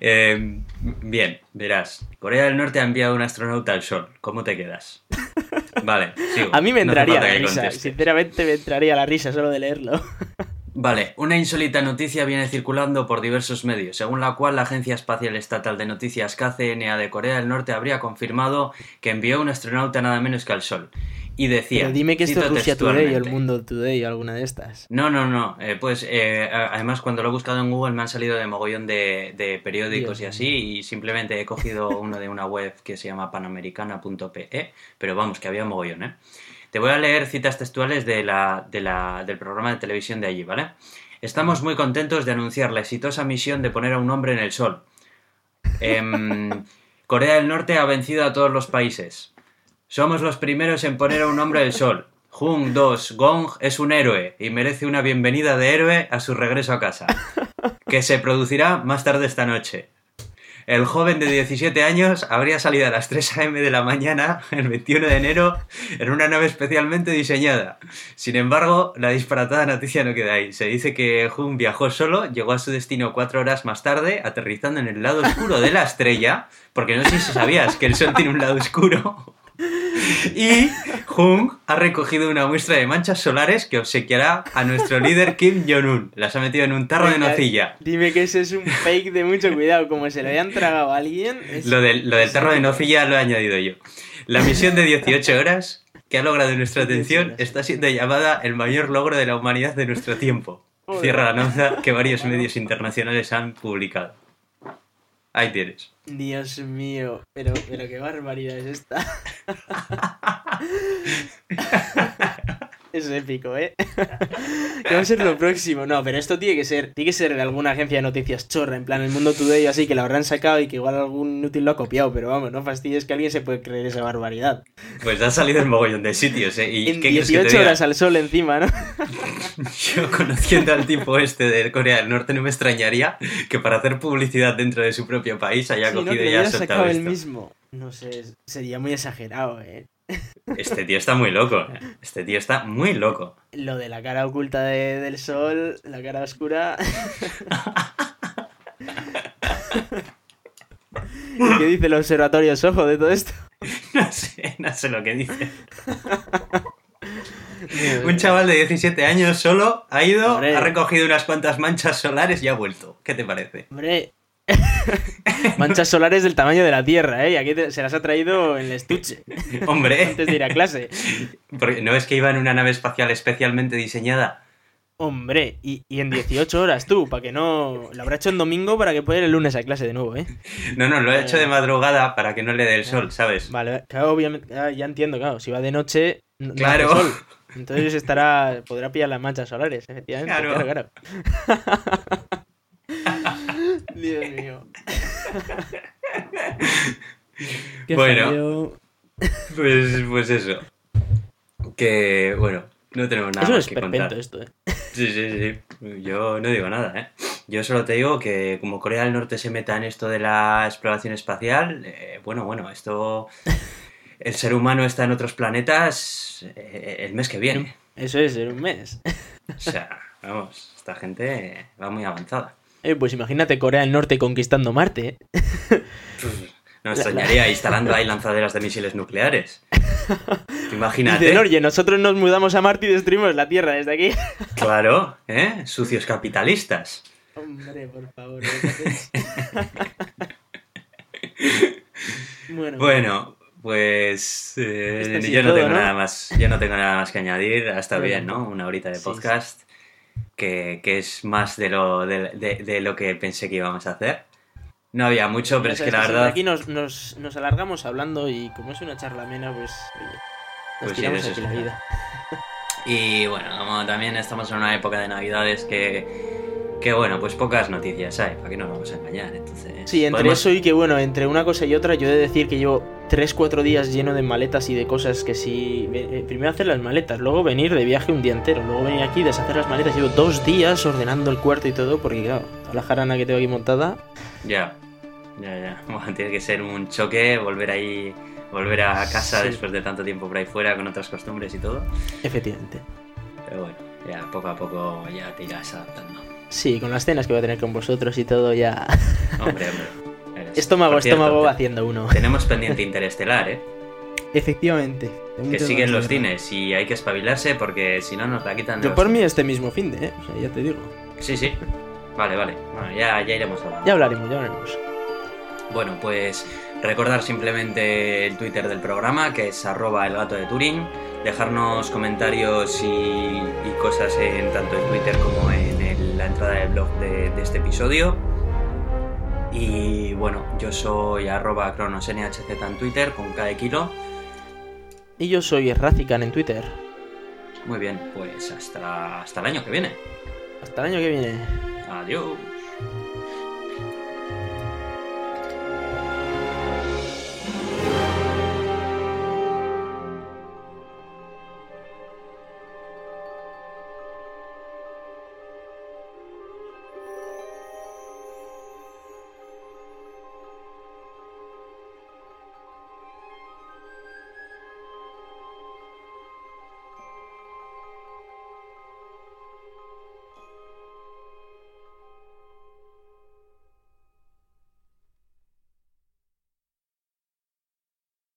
Eh, bien, verás. Corea del Norte ha enviado un astronauta al Sol. ¿Cómo te quedas? Vale, sigo. A mí me entraría la risa. Sinceramente me entraría la risa solo de leerlo. Vale, una insólita noticia viene circulando por diversos medios, según la cual la Agencia Espacial Estatal de Noticias KCNA de Corea del Norte habría confirmado que envió un astronauta nada menos que al Sol. Y decía. Pero dime que esto es Rusia Today o el Mundo Today o alguna de estas. No, no, no. Eh, pues eh, además, cuando lo he buscado en Google me han salido de mogollón de, periódicos y así, y simplemente he cogido uno de una web que se llama panamericana.pe, pero vamos, que había mogollón, ¿eh? Te voy a leer citas textuales de la, del programa de televisión de allí, ¿vale? Estamos muy contentos de anunciar la exitosa misión de poner a un hombre en el sol. Em, Corea del Norte ha vencido a todos los países. Somos los primeros en poner a un hombre en el sol. Jung dos Gong es un héroe y merece una bienvenida de héroe a su regreso a casa, que se producirá más tarde esta noche. El joven de 17 años habría salido a las 3 a.m. de la mañana, el 21 de enero, en una nave especialmente diseñada. Sin embargo, la disparatada noticia no queda ahí. Se dice que Jung viajó solo, llegó a su destino cuatro horas más tarde, aterrizando en el lado oscuro de la estrella, porque no sé si sabías que el Sol tiene un lado oscuro. Y Jung ha recogido una muestra de manchas solares que obsequiará a nuestro líder Kim Jong-un. Las ha metido en un tarro de nocilla. Dime que ese es un fake de mucho cuidado, como se le hayan tragado a alguien. Lo, del, lo del tarro de nocilla lo he añadido yo. La misión de 18 horas que ha logrado nuestra atención está siendo llamada el mayor logro de la humanidad de nuestro tiempo. Cierra la nota que varios medios internacionales han publicado. Ahí tienes. Dios mío, pero, pero qué barbaridad es esta. Es épico, ¿eh? ¿Qué va a ser lo próximo? No, pero esto tiene que ser, tiene que ser de alguna agencia de noticias chorra, en plan el mundo today así, que lo habrán sacado y que igual algún inútil lo ha copiado, pero vamos, no fastidies que alguien se puede creer esa barbaridad. Pues ha salido el mogollón de sitios, ¿eh? ¿Y en 18 horas al sol encima, ¿no? Yo conociendo al tipo este de Corea del Norte no me extrañaría que para hacer publicidad dentro de su propio país haya cogido y haya sacado el mismo. No sé, sería muy exagerado, ¿eh? Este tío está muy loco. Este tío está muy loco. Lo de la cara oculta del sol, la cara oscura. ¿Qué dice el observatorio Sojo de todo esto? No sé, no sé lo que dice. Un chaval de 17 años solo ha ido, Hombre. ha recogido unas cuantas manchas solares y ha vuelto. ¿Qué te parece? Hombre. Manchas solares del tamaño de la Tierra, ¿eh? Y aquí te- se las ha traído en el estuche Hombre, antes de ir a clase. porque no es que iba en una nave espacial especialmente diseñada. Hombre, y, y en 18 horas tú, para que no... Lo habrá hecho en domingo para que pueda ir el lunes a clase de nuevo, ¿eh? No, no, lo he hecho de madrugada para que no le dé el sol, ¿sabes? Vale, claro, obviamente, ah, ya entiendo, claro. Si va de noche, no, Claro. sol. Entonces estará, podrá pillar las manchas solares, efectivamente. Claro. Claro, claro. Dios mío. Qué Bueno. Pues, pues eso. Que, bueno, no tenemos nada Es un más que contar. esto, ¿eh? Sí, sí, sí. Yo no digo nada, ¿eh? Yo solo te digo que como Corea del Norte se meta en esto de la exploración espacial, eh, bueno, bueno, esto... El ser humano está en otros planetas eh, el mes que viene. Eso es, en un mes. O sea, vamos, esta gente va muy avanzada. Eh, pues imagínate Corea del Norte conquistando Marte. ¿eh? No extrañaría instalando ahí lanzaderas de misiles nucleares. Dicen, Imagínate. oye, nosotros nos mudamos a Marte y destruimos la Tierra desde aquí. Claro, ¿eh? Sucios capitalistas. Hombre, por favor. ¿no? bueno, Bueno, pues eh, yo no todo, tengo ¿no? nada más, yo no tengo nada más que añadir. Ha estado Bueno, bien, ¿no? Una horita de sí, podcast que, que es más de lo de, de- de lo que pensé que íbamos a hacer. No había mucho, pero es que la verdad. Aquí nos, nos, nos alargamos hablando y como es una charla amena, pues. Oye, nos Pues sí, tiramos eso aquí sí. la vida. Y bueno, como también estamos en una época de navidades que, que bueno, pues pocas noticias hay, ¿para qué nos vamos a engañar? Entonces, Sí, entre podemos- eso y que bueno, entre una cosa y otra, yo he de decir que llevo 3-4 días lleno de maletas y de cosas que sí. eh, Primero hacer las maletas, luego venir de viaje un día entero, luego venir aquí, deshacer las maletas. Llevo dos días ordenando el cuarto y todo, porque claro, toda la jarana que tengo aquí montada. Ya, ya, ya. Bueno, tiene que ser un choque, volver ahí, volver a casa Sí. después de tanto tiempo por ahí fuera con otras costumbres y todo. Efectivamente. Pero bueno, ya poco a poco ya te irás adaptando. Sí, con las cenas que voy a tener con vosotros y todo, ya. Hombre, hombre. Estómago, cierto, estómago te- haciendo uno. Tenemos pendiente interestelar, ¿eh? Efectivamente. Que siguen los cines y hay que espabilarse porque si no nos la quitan de Yo los por mí este mismo fin de, ¿eh? O sea, ya te digo. Sí, sí. Vale, vale. Bueno, ya, ya iremos hablando. Ya hablaremos, ya hablaremos. Bueno, pues recordar simplemente el Twitter del programa, que es arroba el gato de Turing. Dejarnos comentarios y, y cosas en tanto en Twitter como en el- la entrada del blog de, de este episodio. Y bueno, yo soy arroba cronosnhz en Twitter con cada kilo. Y yo soy Razican en Twitter. Muy bien, pues hasta, hasta el año que viene. Hasta el año que viene. Adiós.